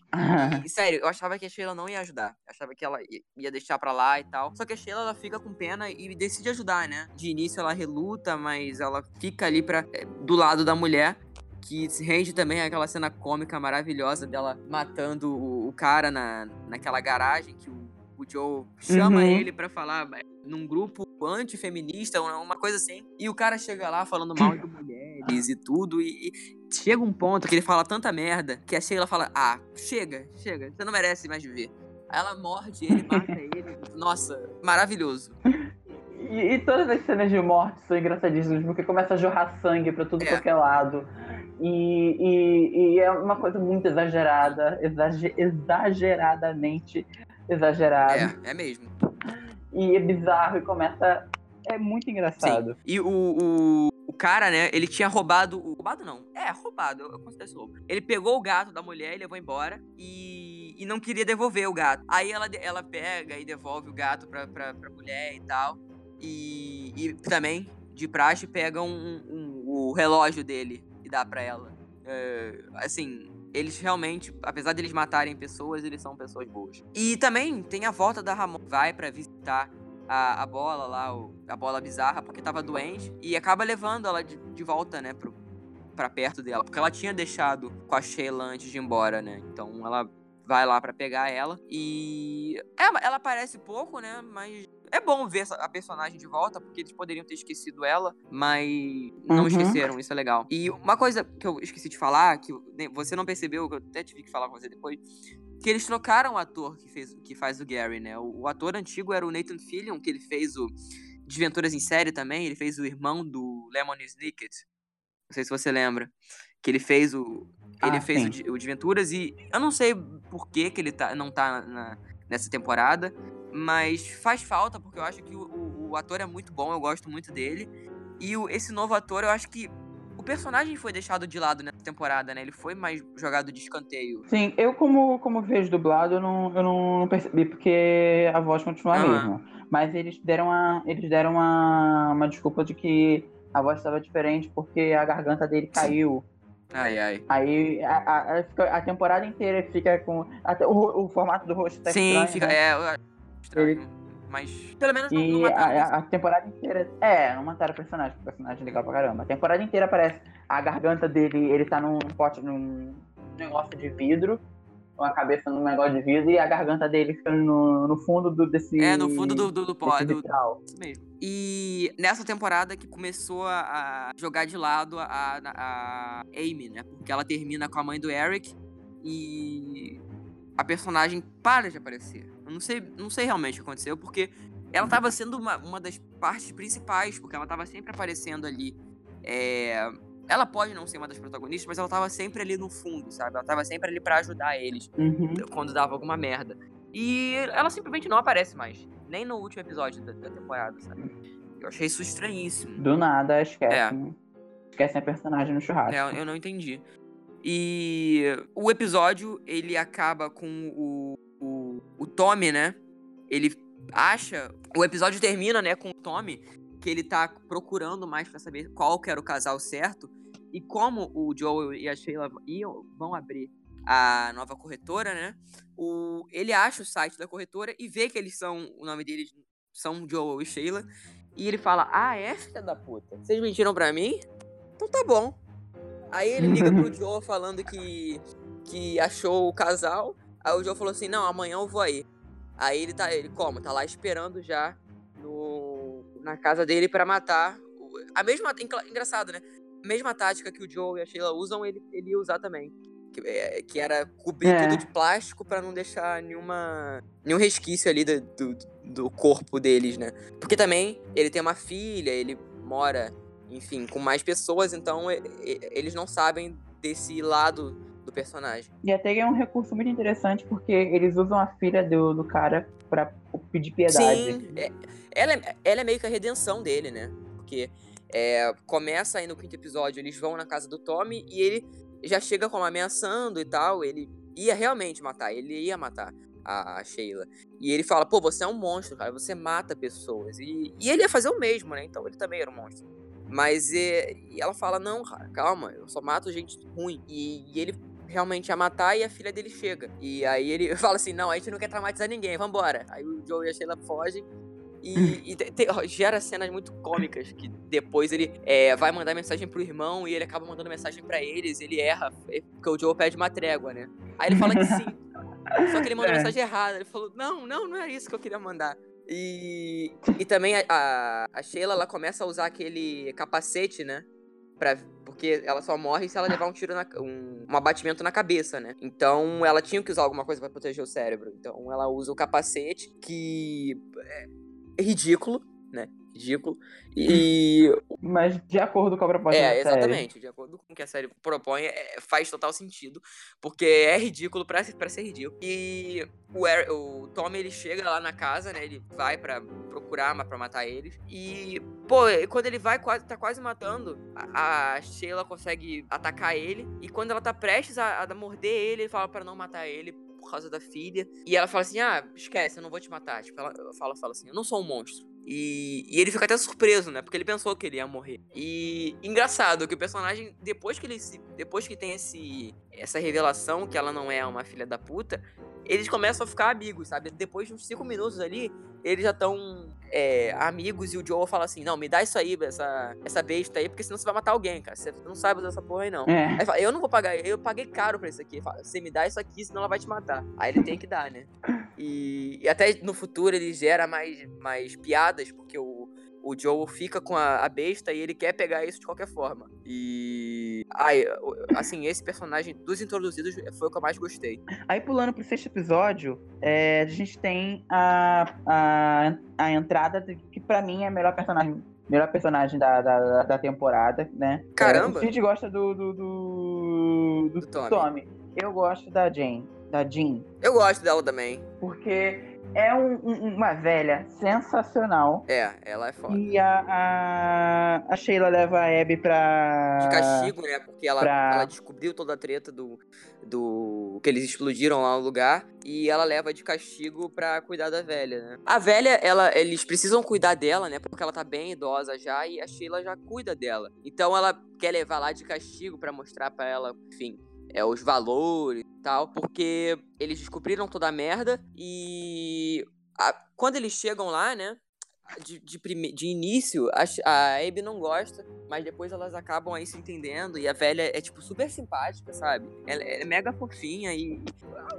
E, sério, eu achava que a Sheila não ia ajudar. Eu achava que ela ia deixar pra lá e tal. Só que a Sheila, ela fica com pena e decide ajudar, né? De início ela reluta, mas ela fica ali pra, é, do lado da mulher que se rende também aquela cena cômica maravilhosa dela matando o, o cara na, naquela garagem que o o Joe chama uhum. ele para falar num grupo antifeminista, uma coisa assim. E o cara chega lá falando mal de mulheres e tudo. E, e, chega um ponto que ele fala tanta merda que a Sheila fala: Ah, chega, chega, você não merece mais viver. Aí ela morde ele, mata ele. Nossa, maravilhoso. E, e, todas as cenas de morte são engraçadíssimas, porque começa a jorrar sangue pra tudo é. qualquer lado. E, e, e, é uma coisa muito exagerada, exager, exageradamente exagerado. É, é mesmo. E é bizarro e começa. É muito engraçado. Sim. E o, o, o, cara, né, ele tinha roubado. Roubado não. É, roubado, eu considero isso roubo. Ele pegou o gato da mulher e levou embora e, e não queria devolver o gato. Aí ela, ela pega e devolve o gato pra, pra, pra mulher e tal. E, e também, de praxe, pega um, um, o relógio dele e dá pra ela. É, assim, eles realmente, apesar de eles matarem pessoas, eles são pessoas boas. E também tem a volta da Ramon, vai para visitar a, a, bola lá, o, a bola bizarra, porque tava doente, e acaba levando ela de, de volta, né, pro, pra perto dela, porque ela tinha deixado com a Sheila antes de ir embora, né, então ela vai lá para pegar ela, e ela, ela aparece pouco, né, mas é bom ver a personagem de volta, porque eles poderiam ter esquecido ela, mas não uhum. esqueceram, isso é legal. E uma coisa que eu esqueci de falar, que você não percebeu, que eu até tive que falar com você depois, que eles trocaram o ator que, fez, que faz o Gary, né? O, o ator antigo era o Nathan Fillion, que ele fez o Desventuras em Série também, ele fez o irmão do Lemon Snicket. Não sei se você lembra. Que ele fez o. Ele ah, fez o, o Desventuras e eu não sei por que, que ele tá, não tá na, nessa temporada. Mas faz falta, porque eu acho que o, o, o ator é muito bom, eu gosto muito dele. E o, esse novo ator, eu acho que o personagem foi deixado de lado nessa temporada, né? Ele foi mais jogado de escanteio. Sim, eu como, como vejo dublado, eu não, eu não percebi, porque a voz continua a mesma. Mas eles deram, uma, eles deram uma, uma desculpa de que a voz estava diferente porque a garganta dele caiu. Ai, ai. Aí a, a, a temporada inteira fica com. Até o, o formato do rosto tá Sim, estranho, fica. Né? É, estranho. Ele, mas pelo menos não, não E mataram. a, a temporada inteira. É, não mataram o personagem, o personagem é legal pra caramba. A temporada inteira aparece a garganta dele, ele tá num pote, num negócio de vidro, com a cabeça num negócio de vidro, e a garganta dele fica no, no fundo do, desse. É, no fundo do, do, do, pó- do. Isso mesmo. E nessa temporada que começou a, a jogar de lado a, a, a Amy, né? Porque ela termina com a mãe do Eric e a personagem para de aparecer. Eu não sei, não sei realmente o que aconteceu, porque ela tava sendo uma, uma das partes principais, porque ela tava sempre aparecendo ali. É, Ela pode não ser uma das protagonistas, mas ela tava sempre ali no fundo, sabe? Ela tava sempre ali pra ajudar eles Uhum. quando dava alguma merda. E ela simplesmente não aparece mais. Nem no último episódio da, da temporada, sabe? Eu achei isso estranhíssimo. Do nada, esquece. É. Esquecem a personagem no churrasco. É, eu não entendi. E o episódio, ele acaba com o, o, Tommy, né? Ele acha. O episódio termina, né, com o Tommy, que ele tá procurando mais pra saber qual que era o casal certo. E como o Joel e a Sheila iam, vão abrir a nova corretora, né? O, ele acha o site da corretora e vê que eles são. O nome deles são Joel e Sheila. E ele fala: Ah, é, filha da puta? Vocês mentiram pra mim? Então tá bom. Aí ele liga pro Joe falando que, que achou o casal. Aí o Joe falou assim: Não, amanhã eu vou aí. Aí ele tá, ele como? Tá lá esperando já no, na casa dele pra matar. A mesma. engra- Engraçado, né? A mesma tática que o Joe e a Sheila usam, ele, ele ia usar também. Que, é, que era cobrir É. tudo de plástico pra não deixar nenhuma, nenhum resquício ali do, do, do corpo deles, né? Porque também ele tem uma filha, ele mora, enfim, com mais pessoas, então eles não sabem desse lado do personagem. E até é um recurso muito interessante porque eles usam a filha do, do cara pra pedir piedade. Sim, é- ela, é, ela é meio que a redenção dele, né? Porque é, começa aí no quinto episódio, eles vão na casa do Tommy e ele já chega como ameaçando e tal. Ele ia realmente matar, ele ia matar a, a Sheila. E ele fala, pô, você é um monstro, cara, você mata pessoas. E, e ele ia fazer o mesmo, né? Então ele também era um monstro. Mas é, e ela fala, não, cara, calma, eu só mato gente ruim. E, e ele realmente ia matar e a filha dele chega. E aí ele fala assim, não, a gente não quer traumatizar ninguém, vambora. Aí o Joe e a Sheila fogem. E, e te- te- ó, gera cenas muito cômicas que depois ele é, vai mandar mensagem pro irmão e ele acaba mandando mensagem pra eles, ele erra, é, porque o Joe pede uma trégua, né? Aí ele fala que sim. Só que ele mandou É. mensagem errada. Ele falou, não, não, não é isso que eu queria mandar. E, e também a, a, a Sheila, ela começa a usar aquele capacete, né? Pra, porque ela só morre se ela levar um tiro, na, um, um abatimento na cabeça, né? Então ela tinha que usar alguma coisa pra proteger o cérebro. Então ela usa o capacete, que é ridículo, né? Ridículo. E Mas de acordo com a proposta da é, série. exatamente. De acordo com o que a série propõe, é, faz total sentido. Porque é ridículo pra, pra ser ridículo. E o, Er- o Tommy, ele chega lá na casa, né? Ele vai pra procurar pra matar eles. E, pô, e quando ele vai, quase, tá quase matando, a, a Sheila consegue atacar ele. E quando ela tá prestes a, a morder ele, ele fala pra não matar ele por causa da filha. E ela fala assim: ah, esquece, eu não vou te matar. Tipo, ela fala, fala assim: eu não sou um monstro. E, e ele fica até surpreso, né? Porque ele pensou que ele ia morrer. E engraçado que o personagem, depois que ele se. Depois que tem esse, essa revelação que ela não é uma filha da puta, eles começam a ficar amigos, sabe? Depois de uns cinco minutos ali, eles já estão amigos e o Joel fala assim: Não, me dá isso aí, essa, essa besta aí, porque senão você vai matar alguém, cara. Você não sabe usar essa porra aí, não. É. Aí fala, eu não vou pagar, eu paguei caro pra isso aqui. Fala, você me dá isso aqui, senão ela vai te matar. Aí ele tem que dar, né? E, e até no futuro ele gera mais, mais piadas, porque o, o Joe fica com a, a besta e ele quer pegar isso de qualquer forma. E. Ai, assim, esse personagem dos introduzidos foi o que eu mais gostei. Aí pulando pro sexto episódio, é, a gente tem a, a, a entrada de, que pra mim é a melhor personagem. Melhor personagem da, da, da temporada, né? Caramba! É, o Cid gosta do, do, do, do Do Tommy. Tommy. Eu gosto da Jane, da Jean. Eu gosto dela também. Porque é um- um- uma velha sensacional. É, ela é foda. E a, a, a Sheila leva a Abby pra. De castigo, né? Porque ela, pra- ela descobriu toda a treta do, do. que eles explodiram lá no lugar. E ela leva de castigo pra cuidar da velha, né? A velha, ela, eles precisam cuidar dela, né? Porque ela tá bem idosa já e a Sheila já cuida dela. Então ela quer levar lá de castigo pra mostrar pra ela, enfim. É, os valores e tal, porque eles descobriram toda a merda e a, quando eles chegam lá, né? De, de, prime... de início, a, a Abby não gosta, mas depois elas acabam aí se entendendo. E a velha é, tipo, super simpática, sabe? Ela é mega fofinha e,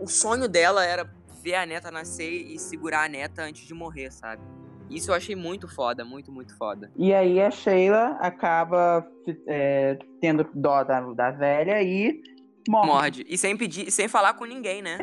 o sonho dela era ver a neta nascer e segurar a neta antes de morrer, sabe? Isso eu achei muito foda, muito, muito foda. E aí a Sheila acaba é, tendo dó da, da velha e morde. Morde. E sem pedir, sem falar com ninguém, né?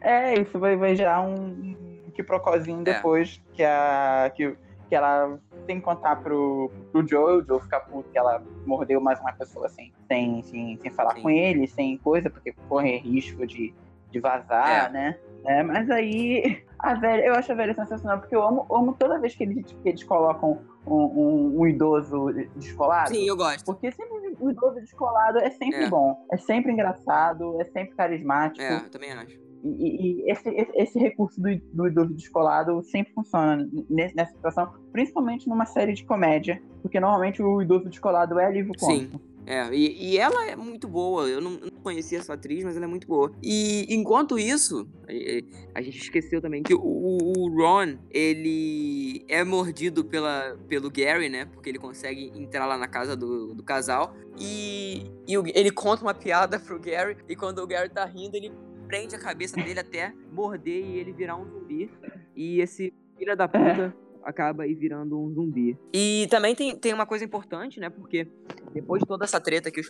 é, isso vai, vai gerar um quiprocozinho é. depois que, a, que, que ela tem que contar pro, pro Joe, o Joe fica puto que ela mordeu mais uma pessoa assim, sem, sem, sem falar Sim. com ele, sem coisa, porque corre risco de, de vazar, é. né? É, mas aí, a velha, eu acho a velha sensacional, porque eu amo, amo toda vez que eles, que eles colocam um, um, um, idoso descolado. Sim, eu gosto. Porque sempre o idoso descolado é sempre é. bom, é sempre engraçado, é sempre carismático. É, eu também acho. E, e esse, esse, recurso do, do idoso descolado sempre funciona nessa situação, principalmente numa série de comédia, porque normalmente o idoso descolado é livro cômico. Sim. É, e, e, ela é muito boa. Eu não, não, conhecia essa atriz, mas ela é muito boa. E enquanto isso, a, a gente esqueceu também que o, o, Ron, ele é mordido pela, pelo Gary, né? Porque ele consegue entrar lá na casa do, do casal. E, e o, ele conta uma piada pro Gary. E quando o Gary tá rindo, ele prende a cabeça dele até morder e ele virar um zumbi. E esse filho da puta acaba aí virando um zumbi. E também tem, tem uma coisa importante, né? Porque depois de toda essa treta que os,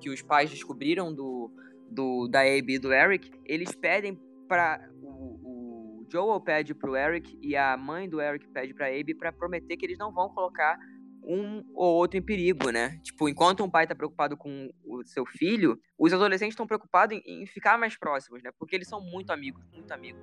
que os pais descobriram do, do, da Abby e do Eric, eles pedem para o, o Joel pede pro Eric e a mãe do Eric pede pra Abby para prometer que eles não vão colocar um ou outro em perigo, né? Tipo, enquanto um pai tá preocupado com o seu filho, os adolescentes estão preocupados em, em, ficar mais próximos, né? Porque eles são muito amigos, muito amigos.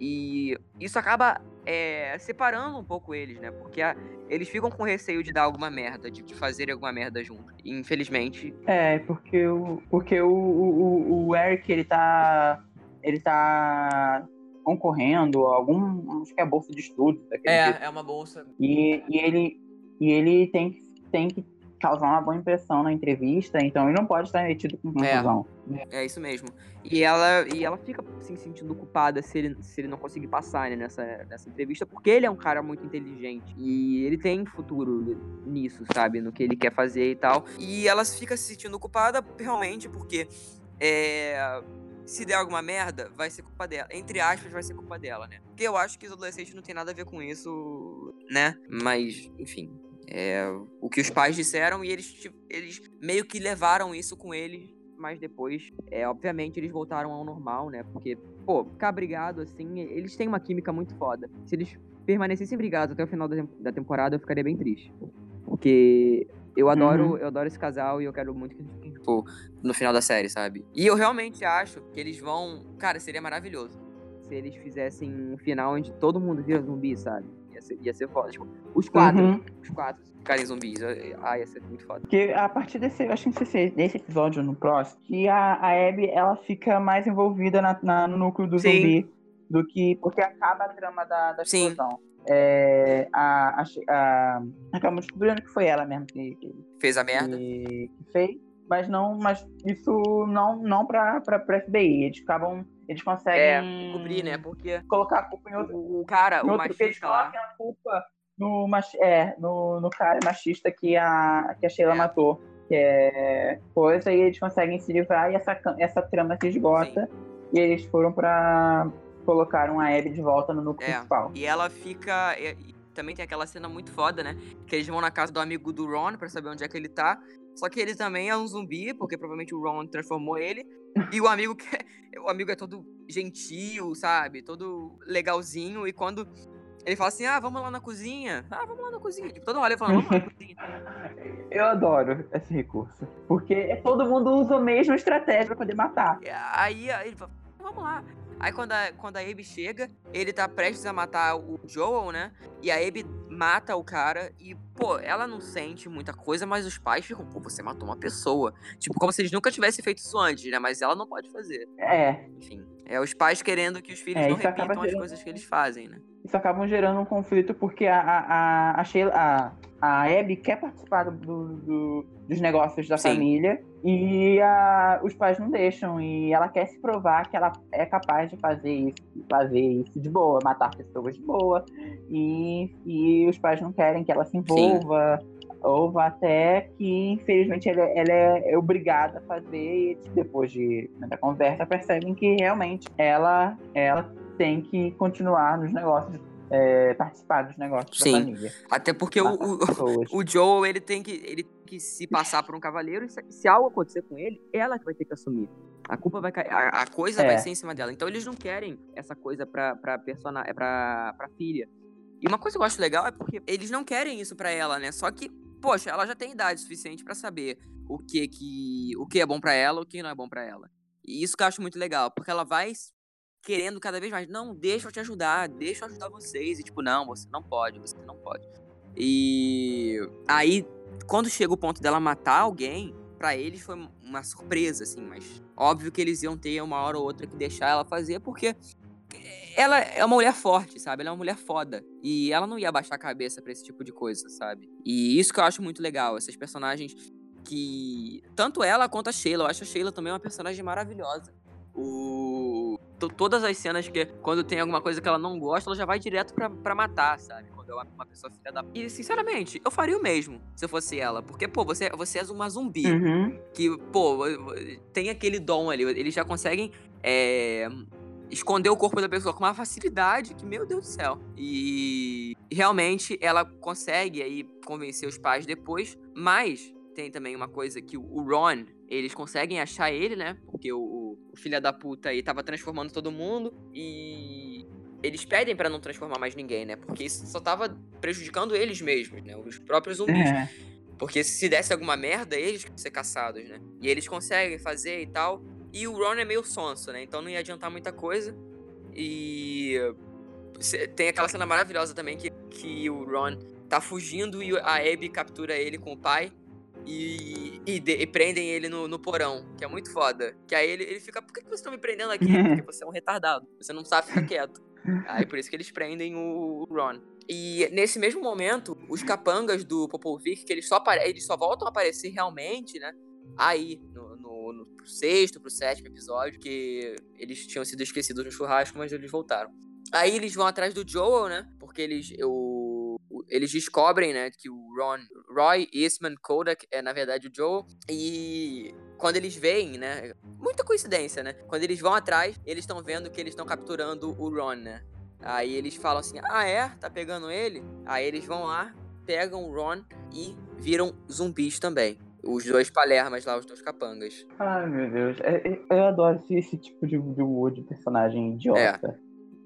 E isso acaba é, separando um pouco eles, né? Porque a, eles ficam com receio de dar alguma merda, de, de fazer alguma merda junto. E, infelizmente. É, porque o, porque o, o, o Eric, ele tá. Ele tá concorrendo a algum. Acho que é a bolsa de estudos. É, tipo. é uma bolsa. E, e, ele, e ele tem, tem que causar uma boa impressão na entrevista, então ele não pode estar metido com confusão. É, é isso mesmo. E ela, e ela fica se assim, sentindo culpada se ele, se ele não conseguir passar né, nessa, nessa entrevista, porque ele é um cara muito inteligente e ele tem futuro nisso, sabe? No que ele quer fazer e tal. E ela fica se sentindo culpada realmente porque é, se der alguma merda, vai ser culpa dela. Entre aspas, vai ser culpa dela, né? Porque eu acho que os adolescentes não tem nada a ver com isso, né? Mas, enfim, é, o que os pais disseram e eles, tipo, eles meio que levaram isso com eles, mas depois, é, obviamente, eles voltaram ao normal, né? Porque, pô, ficar brigado assim, eles têm uma química muito foda. Se eles permanecessem brigados até o final da, da temporada, eu ficaria bem triste. Porque eu adoro, uhum. eu adoro esse casal e eu quero muito que eles fiquem, tipo, no final da série, sabe? E eu realmente acho que eles vão. Cara, seria maravilhoso se eles fizessem um final onde todo mundo vira zumbi, sabe? Ia ser, ia ser foda. Tipo, os quatro. Uhum. Os quatro ficarem zumbis. Ah, ia ser muito foda. Porque a partir desse, acho que não sei se nesse episódio ou no próximo, que a, a Abby, ela fica mais envolvida na, na no núcleo do Sim. zumbi do que. Porque acaba a trama da, da explosão. É, a, a, a, acabamos descobrindo que foi ela mesmo que, que fez a merda. Que, que, fez, mas não, mas isso não, não pra, pra, pra FBI. Eles acabam eles conseguem é, cobrir, né? Porque colocar a culpa em outro. O cara, o outro, machista lá. a culpa no, é, no, no cara machista que a, que a Sheila é. matou. Que é coisa, e eles conseguem se livrar e essa, essa trama se esgota. Sim. E eles foram pra colocar uma Abby de volta no núcleo é. principal. E ela fica. E, também tem aquela cena muito foda, né? Que eles vão na casa do amigo do Ron pra saber onde é que ele tá. Só que ele também é um zumbi, porque provavelmente o Ron transformou ele. E o amigo que é, o amigo é todo gentil, sabe? Todo legalzinho. E quando ele fala assim, ah, vamos lá na cozinha. Ah, vamos lá na cozinha. Tipo, todo hora falando, vamos lá na cozinha. Eu adoro esse recurso. Porque todo mundo usa a mesma estratégia pra poder matar. Aí, aí ele fala, vamos lá. Aí quando a, quando a Abby chega, ele tá prestes a matar o Joel, né? E a Abby mata o cara e, pô, ela não sente muita coisa, mas os pais ficam, pô, você matou uma pessoa. Tipo, como se eles nunca tivessem feito isso antes, né? Mas ela não pode fazer. É. Enfim, é os pais querendo que os filhos é, não repitam gerando... as coisas que eles fazem, né? Isso acaba gerando um conflito porque a, a, a, Sheila, a, a Abby quer participar do, do dos negócios da Sim. família. E a, os pais não deixam. E ela quer se provar que ela é capaz de fazer isso, fazer isso de boa, matar pessoas de boa. E, e os pais não querem que ela se envolva ou até que infelizmente ela, ela é obrigada a fazer. E depois de muita conversa percebem que realmente ela ela tem que continuar nos negócios é, participar dos negócios Sim. da família Até porque o, o, o Joel, ele tem que, ele tem que se passar por um cavaleiro e se, se algo acontecer com ele, ela que vai ter que assumir. A culpa vai cair, a, a coisa É. vai ser em cima dela. Então eles não querem essa coisa pra, pra, persona, é pra, pra filha. E uma coisa que eu acho legal é porque eles não querem isso pra ela, né? Só que, poxa, ela já tem idade suficiente pra saber o que que o que é bom pra ela, o que não é bom pra ela. E isso que eu acho muito legal, porque ela vai querendo cada vez mais, não, deixa eu te ajudar, deixa eu ajudar vocês. E tipo, não, você não pode, você não pode. E aí, quando chega o ponto dela matar alguém, pra eles foi uma surpresa, assim, mas óbvio que eles iam ter uma hora ou outra que deixar ela fazer, porque ela é uma mulher forte, sabe? Ela é uma mulher foda. E ela não ia abaixar a cabeça pra esse tipo de coisa, sabe? E isso que eu acho muito legal, essas personagens que. Tanto ela quanto a Sheila. Eu acho a Sheila também uma personagem maravilhosa. O. to- Todas as cenas que, quando tem alguma coisa que ela não gosta, ela já vai direto pra, pra matar, sabe? Quando é uma, uma pessoa filha da. E, sinceramente, eu faria o mesmo se eu fosse ela. Porque, pô, você, você é uma zumbi Uhum. que, pô, tem aquele dom ali. Eles já conseguem é, esconder o corpo da pessoa com uma facilidade que, meu Deus do céu. E realmente ela consegue aí convencer os pais depois, mas tem também uma coisa que o Ron, eles conseguem achar ele, né? Porque o, o, filho da puta aí tava transformando todo mundo e eles pedem pra não transformar mais ninguém, né? Porque isso só tava prejudicando eles mesmos, né? Os próprios zumbis. É. Porque se desse alguma merda, eles que iam ser caçados, né? E eles conseguem fazer e tal. E o Ron é meio sonso, né? Então não ia adiantar muita coisa. E tem aquela cena maravilhosa também que, que o Ron tá fugindo e a Abby captura ele com o pai. E, e, de- e prendem ele no, no porão, que é muito foda. Que aí ele, ele fica, por que, que vocês estão me prendendo aqui? Porque você é um retardado, você não sabe ficar quieto. Aí por isso que eles prendem o, o Ron. E nesse mesmo momento, os capangas do Popovic, que eles só, eles só voltam a aparecer realmente, né? Aí, no, no, no pro sexto, pro sétimo episódio, que eles tinham sido esquecidos no churrasco, mas eles voltaram. Aí eles vão atrás do Joel, né? Porque eles, o- eles descobrem, né, que o Ron, Roy Eastman Kodak é, na verdade, o Joel. E quando eles veem, né? Muita coincidência, né? Quando eles vão atrás, eles estão vendo que eles estão capturando o Ron, né? Aí eles falam assim: Ah, é? Tá pegando ele? Aí eles vão lá, pegam o Ron e viram zumbis também. Os dois palermas lá, os dois capangas. Ai, meu Deus. É- é- eu adoro esse, esse tipo de, de humor de personagem idiota.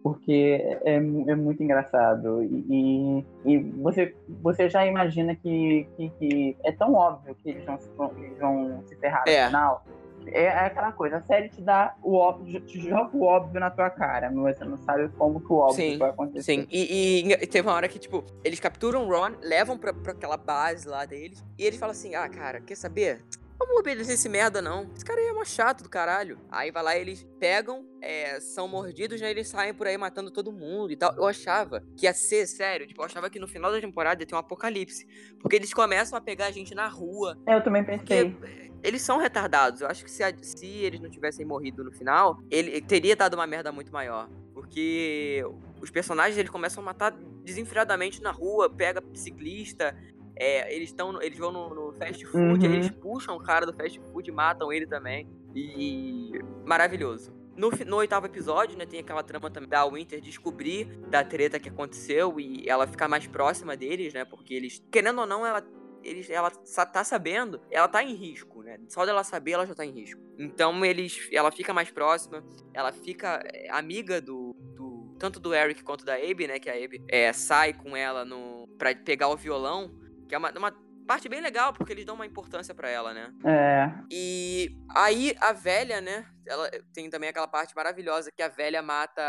Porque é, é muito engraçado. E, e, e você, você já imagina que, que, que é tão óbvio que eles vão, se- eles vão se ferrar no É. final. É, é aquela coisa, a série te dá o óbvio, te joga o óbvio na tua cara, mas você não sabe como que o óbvio Sim, vai acontecer. Sim, e, e teve uma hora que, tipo, eles capturam o Ron, levam pra, pra aquela base lá deles, e eles falam assim: ah, cara, quer saber? Vamos obedecer esse merda, não. Esse cara aí é mó chato do caralho. Aí vai lá, eles pegam, é, são mordidos, né? Eles saem por aí matando todo mundo e tal. Eu achava que ia ser sério. Tipo, eu achava que no final da temporada ia ter um apocalipse. Porque eles começam a pegar a gente na rua. Eu também pensei. eles são retardados. Eu acho que se, a- se eles não tivessem morrido no final, ele teria dado uma merda muito maior. Porque os personagens eles começam a matar desenfreadamente na rua, pega ciclista. É, eles estão, eles vão no, no fast food, Uhum. eles puxam o cara do fast food matam ele também. E maravilhoso. No, no oitavo episódio, né, tem aquela trama também da Winter descobrir da treta que aconteceu e ela ficar mais próxima deles, né? Porque eles, querendo ou não, ela eles, ela tá sabendo, ela tá em risco, né? Só dela saber, ela já tá em risco. Então eles, ela fica mais próxima, ela fica é, amiga do, do- tanto do Eric quanto da Abby, né? Que a Abby é, sai com ela no para pegar o violão, que é uma, uma parte bem legal porque eles dão uma importância pra ela, né? É, E aí a velha, né? Ela tem também aquela parte maravilhosa que a velha mata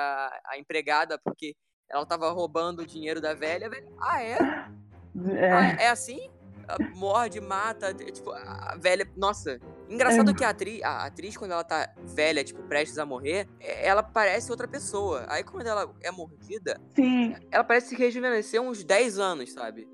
a, empregada porque ela tava roubando o dinheiro da velha. A velha, ah, é? é. Ah, é assim? Morde, mata, tipo, a velha, nossa, Engraçado que a atriz, a atriz, quando ela tá velha, tipo, prestes a morrer, é, ela parece outra pessoa. Aí quando ela é mordida, Sim, ela parece se rejuvenescer uns 10 anos, sabe?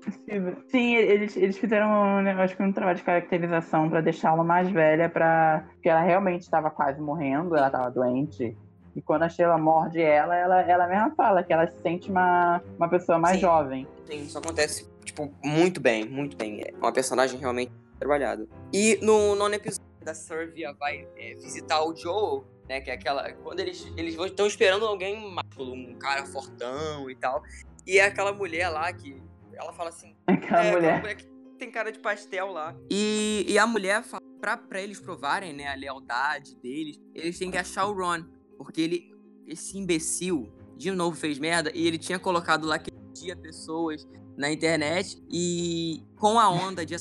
sim, eles, eles fizeram, né, acho que um trabalho de caracterização pra deixá-la mais velha, pra... porque ela realmente estava quase morrendo, ela estava doente. E quando a Sheila morde ela, ela, ela mesma fala que ela se sente uma, uma pessoa mais Sim. jovem. Sim, isso acontece, tipo, muito bem, muito bem. É uma personagem realmente trabalhada. E no nono episódio, da Servia vai é, visitar o Joel, né? Que é aquela. Quando eles eles estão esperando alguém másculo, um cara fortão e tal. E é aquela mulher lá que. Ela fala assim. Aquela é, mulher. aquela mulher que tem cara de pastel lá. E, e a mulher fala, pra, pra eles provarem, né, a lealdade deles, eles têm que achar o Ron. Porque ele. Esse imbecil, de novo, fez merda. E ele tinha colocado lá que dia pessoas na internet. E com a onda de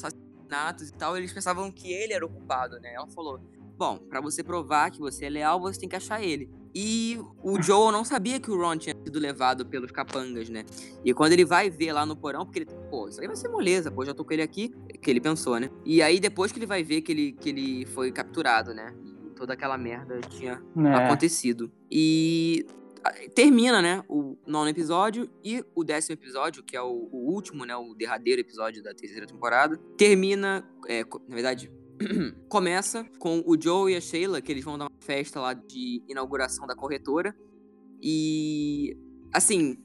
assassinatos e tal, eles pensavam que ele era o culpado, né? Ela falou: Bom, pra você provar que você é leal, você tem que achar ele. E o Joel não sabia que o Ron tinha sido levado pelos capangas, né? E quando ele vai ver lá no porão, porque ele, pô, isso aí vai ser moleza, pô, já tô com ele aqui, que ele pensou, né? E aí depois que ele vai ver que ele, que ele foi capturado, né? E toda aquela merda tinha É. acontecido. E termina, né, o nono episódio e o décimo episódio, que é o, o último, né, o derradeiro episódio da terceira temporada, termina, é, na verdade, começa com o Joe e a Sheila, que eles vão dar uma festa lá de inauguração da corretora. E, assim,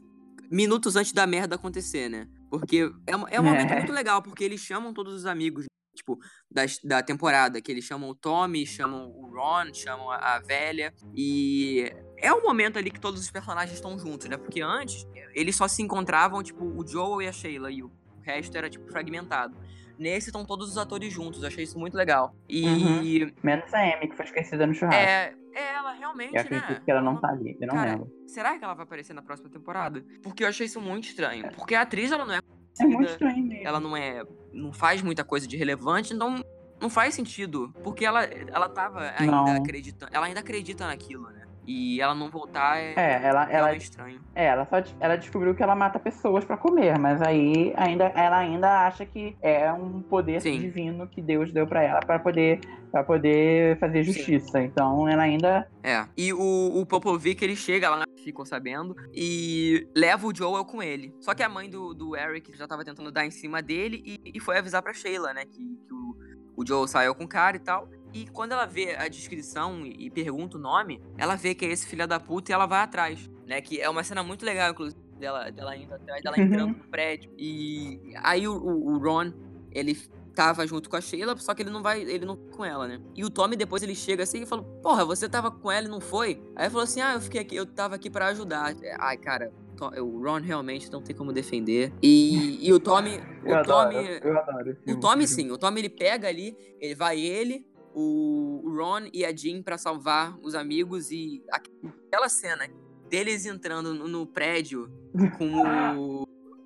minutos antes da merda acontecer, né? Porque é, um- é um momento É. muito legal, porque eles chamam todos os amigos, tipo, das- da temporada, que eles chamam o Tommy, chamam o Ron, chamam a, a velha. E é o momento ali que todos os personagens estão juntos, né? Porque antes, eles só se encontravam, tipo, o Joel e a Sheila, e o resto era, tipo, fragmentado. Nesse estão todos os atores juntos, eu achei isso muito legal. E Menos a Amy, que foi esquecida no churrasco. é, é ela realmente, Eu acredito né? que ela não tá ali, eu não Cara, lembro. Será que ela vai aparecer na próxima temporada? Porque eu achei isso muito estranho. Porque a atriz, ela não é É muito estranho mesmo. ela não é. não faz muita coisa de relevante, então não faz sentido. Porque ela, ela tava ainda Não. acreditando. Ela ainda acredita naquilo, né? E ela não voltar é, É, ela, ela, estranho. é, ela só ela descobriu que ela mata pessoas pra comer, mas aí ainda, ela ainda acha que é um poder Sim. divino que Deus deu pra ela pra poder, pra poder fazer justiça. Então ela ainda. É. E o, o Popovic, ele chega lá, ficou sabendo, e leva o Joel com ele. Só que a mãe do, do Eric já tava tentando dar em cima dele e, e foi avisar pra Sheila, né? Que, que o, o Joel saiu com o cara e tal. E quando ela vê a descrição e, pergunta o nome, ela vê que é esse filho da puta e ela vai atrás, né? Que é uma cena muito legal, inclusive, dela, dela indo atrás, dela Uhum. entrando no prédio. E aí o, o, Ron, ele tava junto com a Sheila, só que ele não vai, ele não com ela, né? E o Tommy depois ele chega assim e fala: "Porra, você tava com ela e não foi?" Aí ele falou assim: "Ah, eu fiquei aqui, eu tava aqui pra ajudar". Ai, cara, o Ron realmente não tem como defender. E, e o Tommy, Eu o adoro, Tommy, eu adoro. esse o. Tommy sim, o Tommy ele pega ali, ele vai ele, o Ron e a Jean pra salvar os amigos e aquela cena deles entrando no, prédio com o,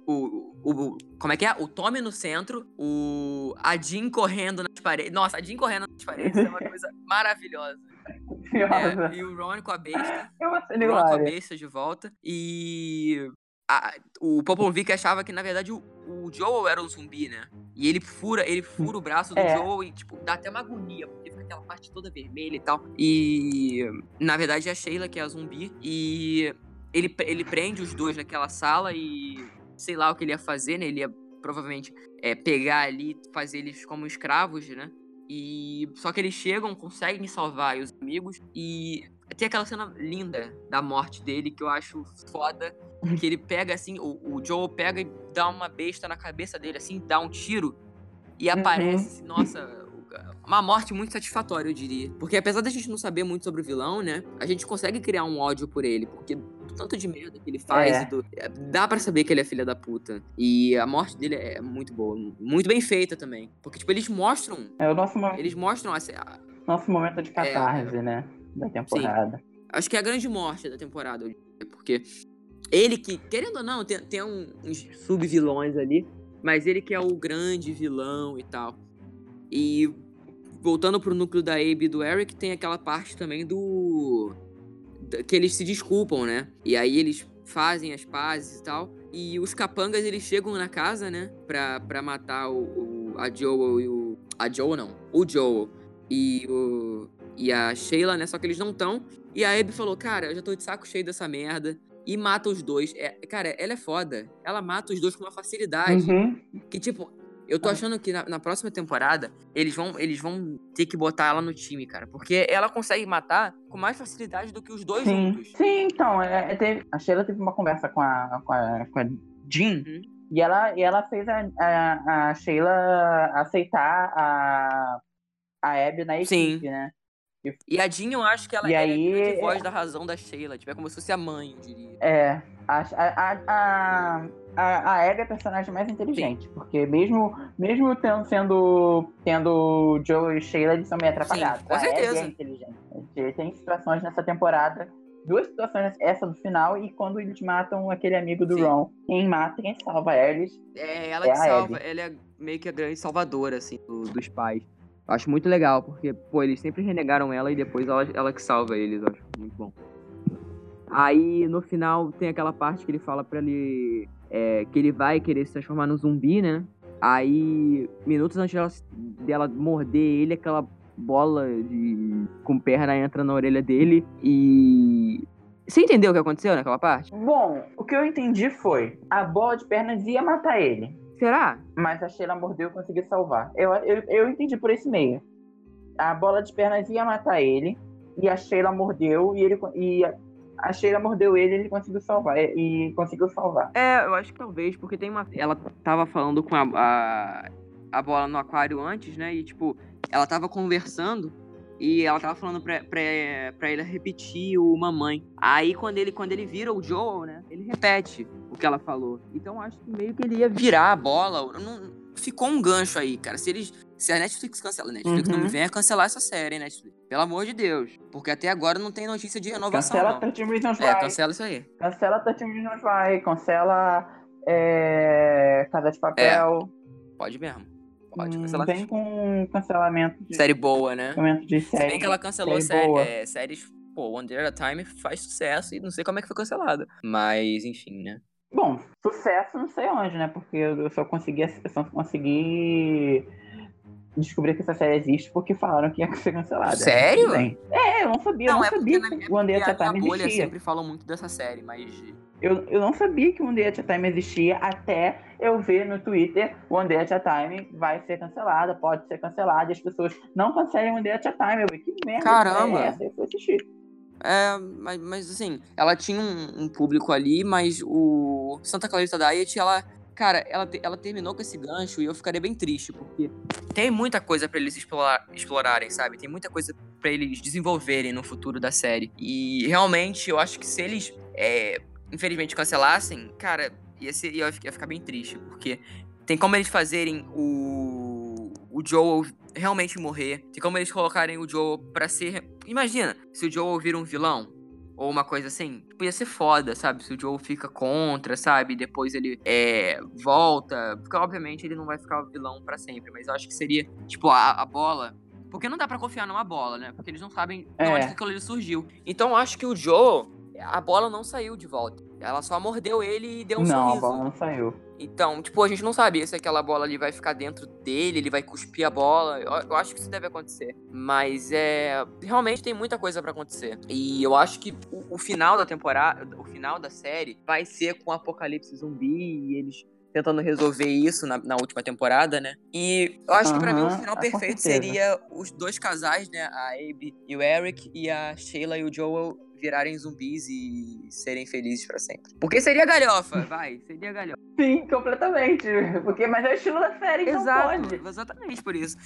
o, o- como é que é? O Tommy no centro, o a Jean correndo nas paredes. Nossa, a Jean correndo nas paredes é uma coisa maravilhosa. É, e o Ron com a besta. É uma cena O Ron com a besta de volta. E a- o Popovic achava que, na verdade, o, o Joel era um zumbi, né? E ele fura, ele fura o braço do É. Joel e, tipo, dá até uma agonia, porque fica aquela parte toda vermelha e tal. E, na verdade, é a Sheila que é a zumbi. E ele, ele prende os dois naquela sala e sei lá o que ele ia fazer, né? Ele ia provavelmente é, pegar ali, fazer eles como escravos, né? E só que eles chegam, conseguem salvar os amigos e tem aquela cena linda da morte dele que eu acho foda, que ele pega assim, o, o Joel pega e dá uma besta na cabeça dele assim, dá um tiro e aparece, assim, nossa, uma morte muito satisfatória, eu diria. Porque apesar da gente não saber muito sobre o vilão, né, a gente consegue criar um ódio por ele, porque do tanto de merda que ele faz, É. do- é, dá pra saber que ele é filha da puta. E a morte dele é muito boa, muito bem feita também. Porque, tipo, eles mostram, É o nosso, mo- eles mostram, assim, a- nosso momento de É. catarse, né? Da temporada. acho que é a grande morte da temporada, porque ele que, querendo ou não, tem, tem um- uns sub-vilões ali, mas ele que é o grande vilão e tal. E voltando pro núcleo da Abe e do Eric, tem aquela parte também do. que eles se desculpam, né? E aí eles fazem as pazes e tal. E os capangas eles chegam na casa, né? Pra, pra matar o, o- a Joel e o. A Joel não. O Joel e, o, e a Sheila, né? Só que eles não estão. E a Abby falou, cara, eu já tô de saco cheio dessa merda. E mata os dois. É, cara, ela é foda. Ela mata os dois com uma facilidade. Uhum. Que, tipo, eu tô achando que na, na, próxima temporada eles vão, eles vão ter que botar ela no time, cara. Porque ela consegue matar com mais facilidade do que os dois Sim. juntos. Sim, então, é, é, teve, a Sheila teve uma conversa com a, com a, com a Jean. Uhum. E ela, e ela fez a, a, a Sheila aceitar a, a Abby na equipe, Sim. né? E a Jean, eu acho que ela, E ela aí- é a grande voz da razão da Sheila. Tipo, é como se fosse a mãe, eu diria. É. A, a, a, a, a Abby é a personagem mais inteligente, porque mesmo, mesmo tendo, sendo, tendo Joe e Sheila, eles são meio atrapalhados. com a Abby certeza. é inteligente. Tem- situações nessa temporada, duas situações, essa do final e quando eles matam aquele amigo do Sim. Ron. Quem mata, quem salva eles. É ela É que salva. Abby. Ela é meio que a grande salvadora, assim, do- dos pais. Acho muito legal, porque, pô, eles sempre renegaram ela e depois ela, ela que salva eles. Acho muito bom. Aí, no final, tem aquela parte que ele fala pra ele é, que ele vai querer se transformar no zumbi, né? Aí, minutos antes dela, dela morder ele, aquela bola de com perna entra na orelha dele e... Você entendeu o que aconteceu naquela parte? Bom, o que eu entendi foi, a bola de pernas ia matar ele. Será? Mas a Sheila mordeu e conseguiu salvar. Eu, eu, eu entendi por esse meio. A bola de pernas ia matar ele. E a Sheila mordeu e ele e a- a Sheila mordeu ele e ele conseguiu salvar. E, e conseguiu salvar. É, eu acho que talvez, porque tem uma. Ela tava falando com a, a, a bola no aquário antes, né? E, tipo, ela tava conversando e ela tava falando pra, pra, pra ele repetir o mamãe. Aí, quando ele, quando ele vira o Joel, né? Ele repete o que ela falou. Então, acho que meio que ele ia virar a bola. Não, ficou um gancho aí, cara. Se eles. Se a Netflix cancela, a Netflix não Uhum. me venha cancelar essa série, hein, Netflix. Pelo amor de Deus. Porque até agora não tem notícia de renovação. Cancela não. 13 Reasons É, Why. cancela isso aí. Cancela 13 Reasons Why. Cancela é, Casa de Papel. Pode mesmo. Pode Hum, cancelar. vem com cancelamento de, Série boa, né? cancelamento de Se série. bem que ela cancelou série sé- boa. é, séries. Pô, One Day at a Time faz sucesso e não sei como é que foi cancelada. Mas, enfim, né? Bom, sucesso não sei onde, né? Porque eu só consegui, eu só consegui descobrir que essa série existe porque falaram que ia ser cancelada. Sério? Bem. É, eu não sabia, eu não, é sabia minha, que o One Day at a Time bolha existia. sempre falam muito dessa série, mas. Eu, eu não sabia que o One Day at a Time existia até eu ver no Twitter One Day at a Time vai ser cancelada, pode ser cancelada, e as pessoas não cancelem One Day at a Time. Eu falei, que merda Caramba! é essa? Eu fui assistir. É, mas, mas assim, ela tinha um, um público ali, mas o Santa Clarita Diet, ela. Cara, ela, ela terminou com esse gancho e eu ficaria bem triste, porque tem muita coisa pra eles explorar, explorarem, sabe? Tem muita coisa pra eles desenvolverem no futuro da série. E realmente, eu acho que se eles, é, infelizmente, cancelassem, cara, ia, ser, ia, fi- ia ficar bem triste, porque tem como eles fazerem o, o Joel realmente morrer, tem como eles colocarem o Joel pra ser. Imagina, se o Joel vira um vilão. Ou uma coisa assim, tipo, ia ser foda, sabe? Se o Joel fica contra, sabe? Depois ele é, volta. Porque, obviamente, ele não vai ficar vilão pra sempre. Mas eu acho que seria, tipo, a, a bola. Porque não dá pra confiar numa bola, né? Porque eles não sabem de É. onde que aquilo ali surgiu. Então eu acho que o Joel, a bola não saiu de volta. Ela só mordeu ele e deu um não, a sorriso. bola não saiu. Então, tipo, a gente não sabia se aquela bola ali vai ficar dentro dele, ele vai cuspir a bola. Eu, eu acho que isso deve acontecer. Mas é. Realmente tem muita coisa pra acontecer. E eu acho que o, o final da temporada, o final da série, vai ser com o apocalipse zumbi e eles tentando resolver isso na, na última temporada, né? E eu acho que pra mim o final com perfeito seria os dois casais, né? A Abby e o Eric, e a Sheila e o Joel virarem zumbis e serem felizes pra sempre. Porque seria galhofa, vai, seria galhofa. Sim, completamente. Porque, mas é o estilo da série, então Exato, pode. exatamente por isso.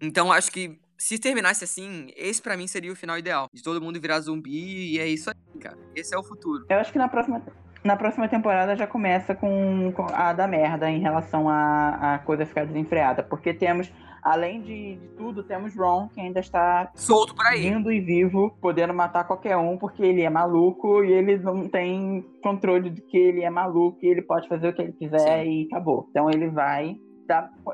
Então acho que se terminasse assim, esse pra mim seria o final ideal. De todo mundo virar zumbi e é isso aí, cara. Esse é o futuro. Eu acho que na próxima, na próxima temporada já começa com, com a da merda em relação a, a coisa ficar desenfreada. Porque temos, além de, de tudo, temos Ron, que ainda está Solto por aí. vindo e vivo, podendo matar qualquer um, porque ele é maluco e ele não tem controle de que ele é maluco e ele pode fazer o que ele quiser e acabou. Então ele vai.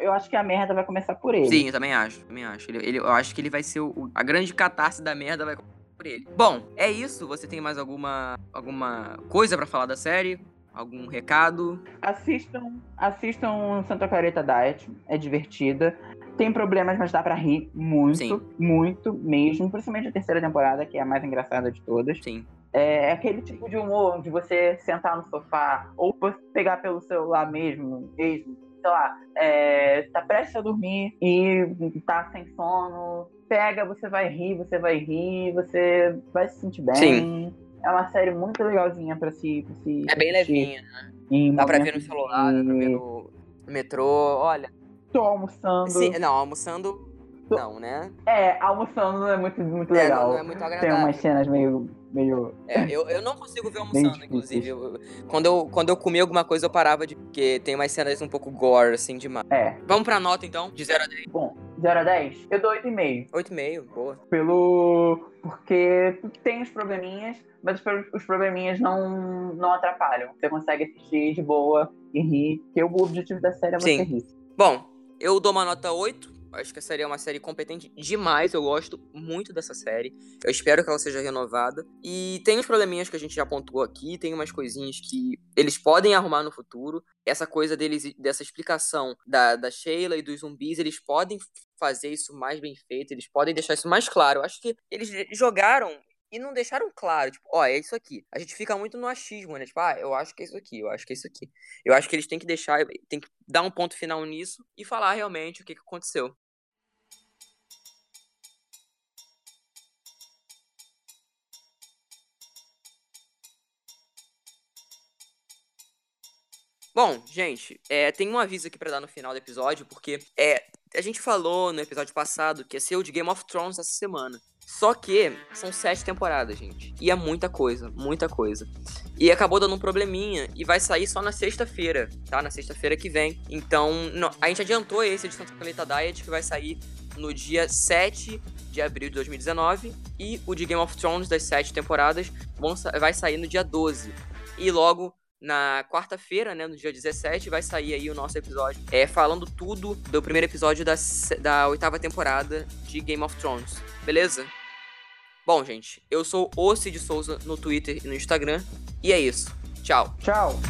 eu acho que a merda vai começar por ele. Sim, eu também acho. Também acho. Ele, ele- eu acho que ele vai ser o, a grande catarse da merda vai começar por ele. Bom, é isso. Você tem mais alguma alguma coisa pra falar da série? Algum recado? Assistam, assistam Santa Clarita Diet, é divertida. Tem problemas, mas dá pra rir muito, Sim. muito mesmo. Principalmente a terceira temporada, que é a mais engraçada de todas. Sim. É aquele tipo de humor de você sentar no sofá ou você pegar pelo celular mesmo, mesmo sei lá, é, tá prestes a dormir e tá sem sono. Pega, você vai rir, você vai rir, você vai se sentir bem. Sim. É uma série muito legalzinha pra se, pra se É bem levinha, né? Dá pra ver no celular, dá pra ver no metrô. Olha. Tô almoçando. Sim, não, almoçando. Não, né? É, almoçando é muito, muito É, legal. não, não é muito Tem agradável. umas cenas meio. meio... É, eu, eu não consigo ver almoçando, inclusive. Eu- quando, eu, quando eu comia alguma coisa, eu parava de. Porque tem umas cenas um pouco gore, assim, demais. É. Vamos pra nota, então? De 0 a 10. Bom, 0 a 10, eu dou 8,5. 8,5, boa. Pelo. Porque tem os probleminhas, mas os probleminhas não, não atrapalham. Você consegue assistir de boa e rir. Porque o objetivo da série é você Sim. rir. Bom, eu dou uma nota 8. Acho que a série é uma série competente demais. Eu gosto muito dessa série. Eu espero que ela seja renovada. E tem uns probleminhas que a gente já pontuou aqui. Tem umas coisinhas que eles podem arrumar no futuro. Essa coisa deles, dessa explicação da, da Sheila e dos zumbis, eles podem fazer isso mais bem feito. Eles podem deixar isso mais claro. Eu acho que eles jogaram e não deixaram claro, tipo, ó, é isso aqui. A gente fica muito no achismo, né? Tipo, ah, eu acho que é isso aqui, eu acho que é isso aqui. Eu acho que eles têm que deixar, tem que dar um ponto final nisso e falar realmente o que, que aconteceu. Bom, gente, é, tem um aviso aqui pra dar no final do episódio, porque é, a gente falou no episódio passado que ia ser o de Game of Thrones essa semana. Só que são sete temporadas, gente. E é muita coisa, muita coisa. E acabou dando um probleminha e vai sair só na sexta-feira, tá? Na sexta-feira que vem. Então, não- a gente adiantou esse de Santa Planeta Diet, que vai sair no dia 7 de abril de 2019. E o de Game of Thrones das sete temporadas vão vai sair no dia 12. E logo na quarta-feira, né, no dia 17, vai sair aí o nosso episódio, é, falando tudo do primeiro episódio da, da oitava temporada de Game of Thrones, beleza? Bom, gente, eu sou o Cid Souza no Twitter e no Instagram, e é isso. Tchau. Tchau!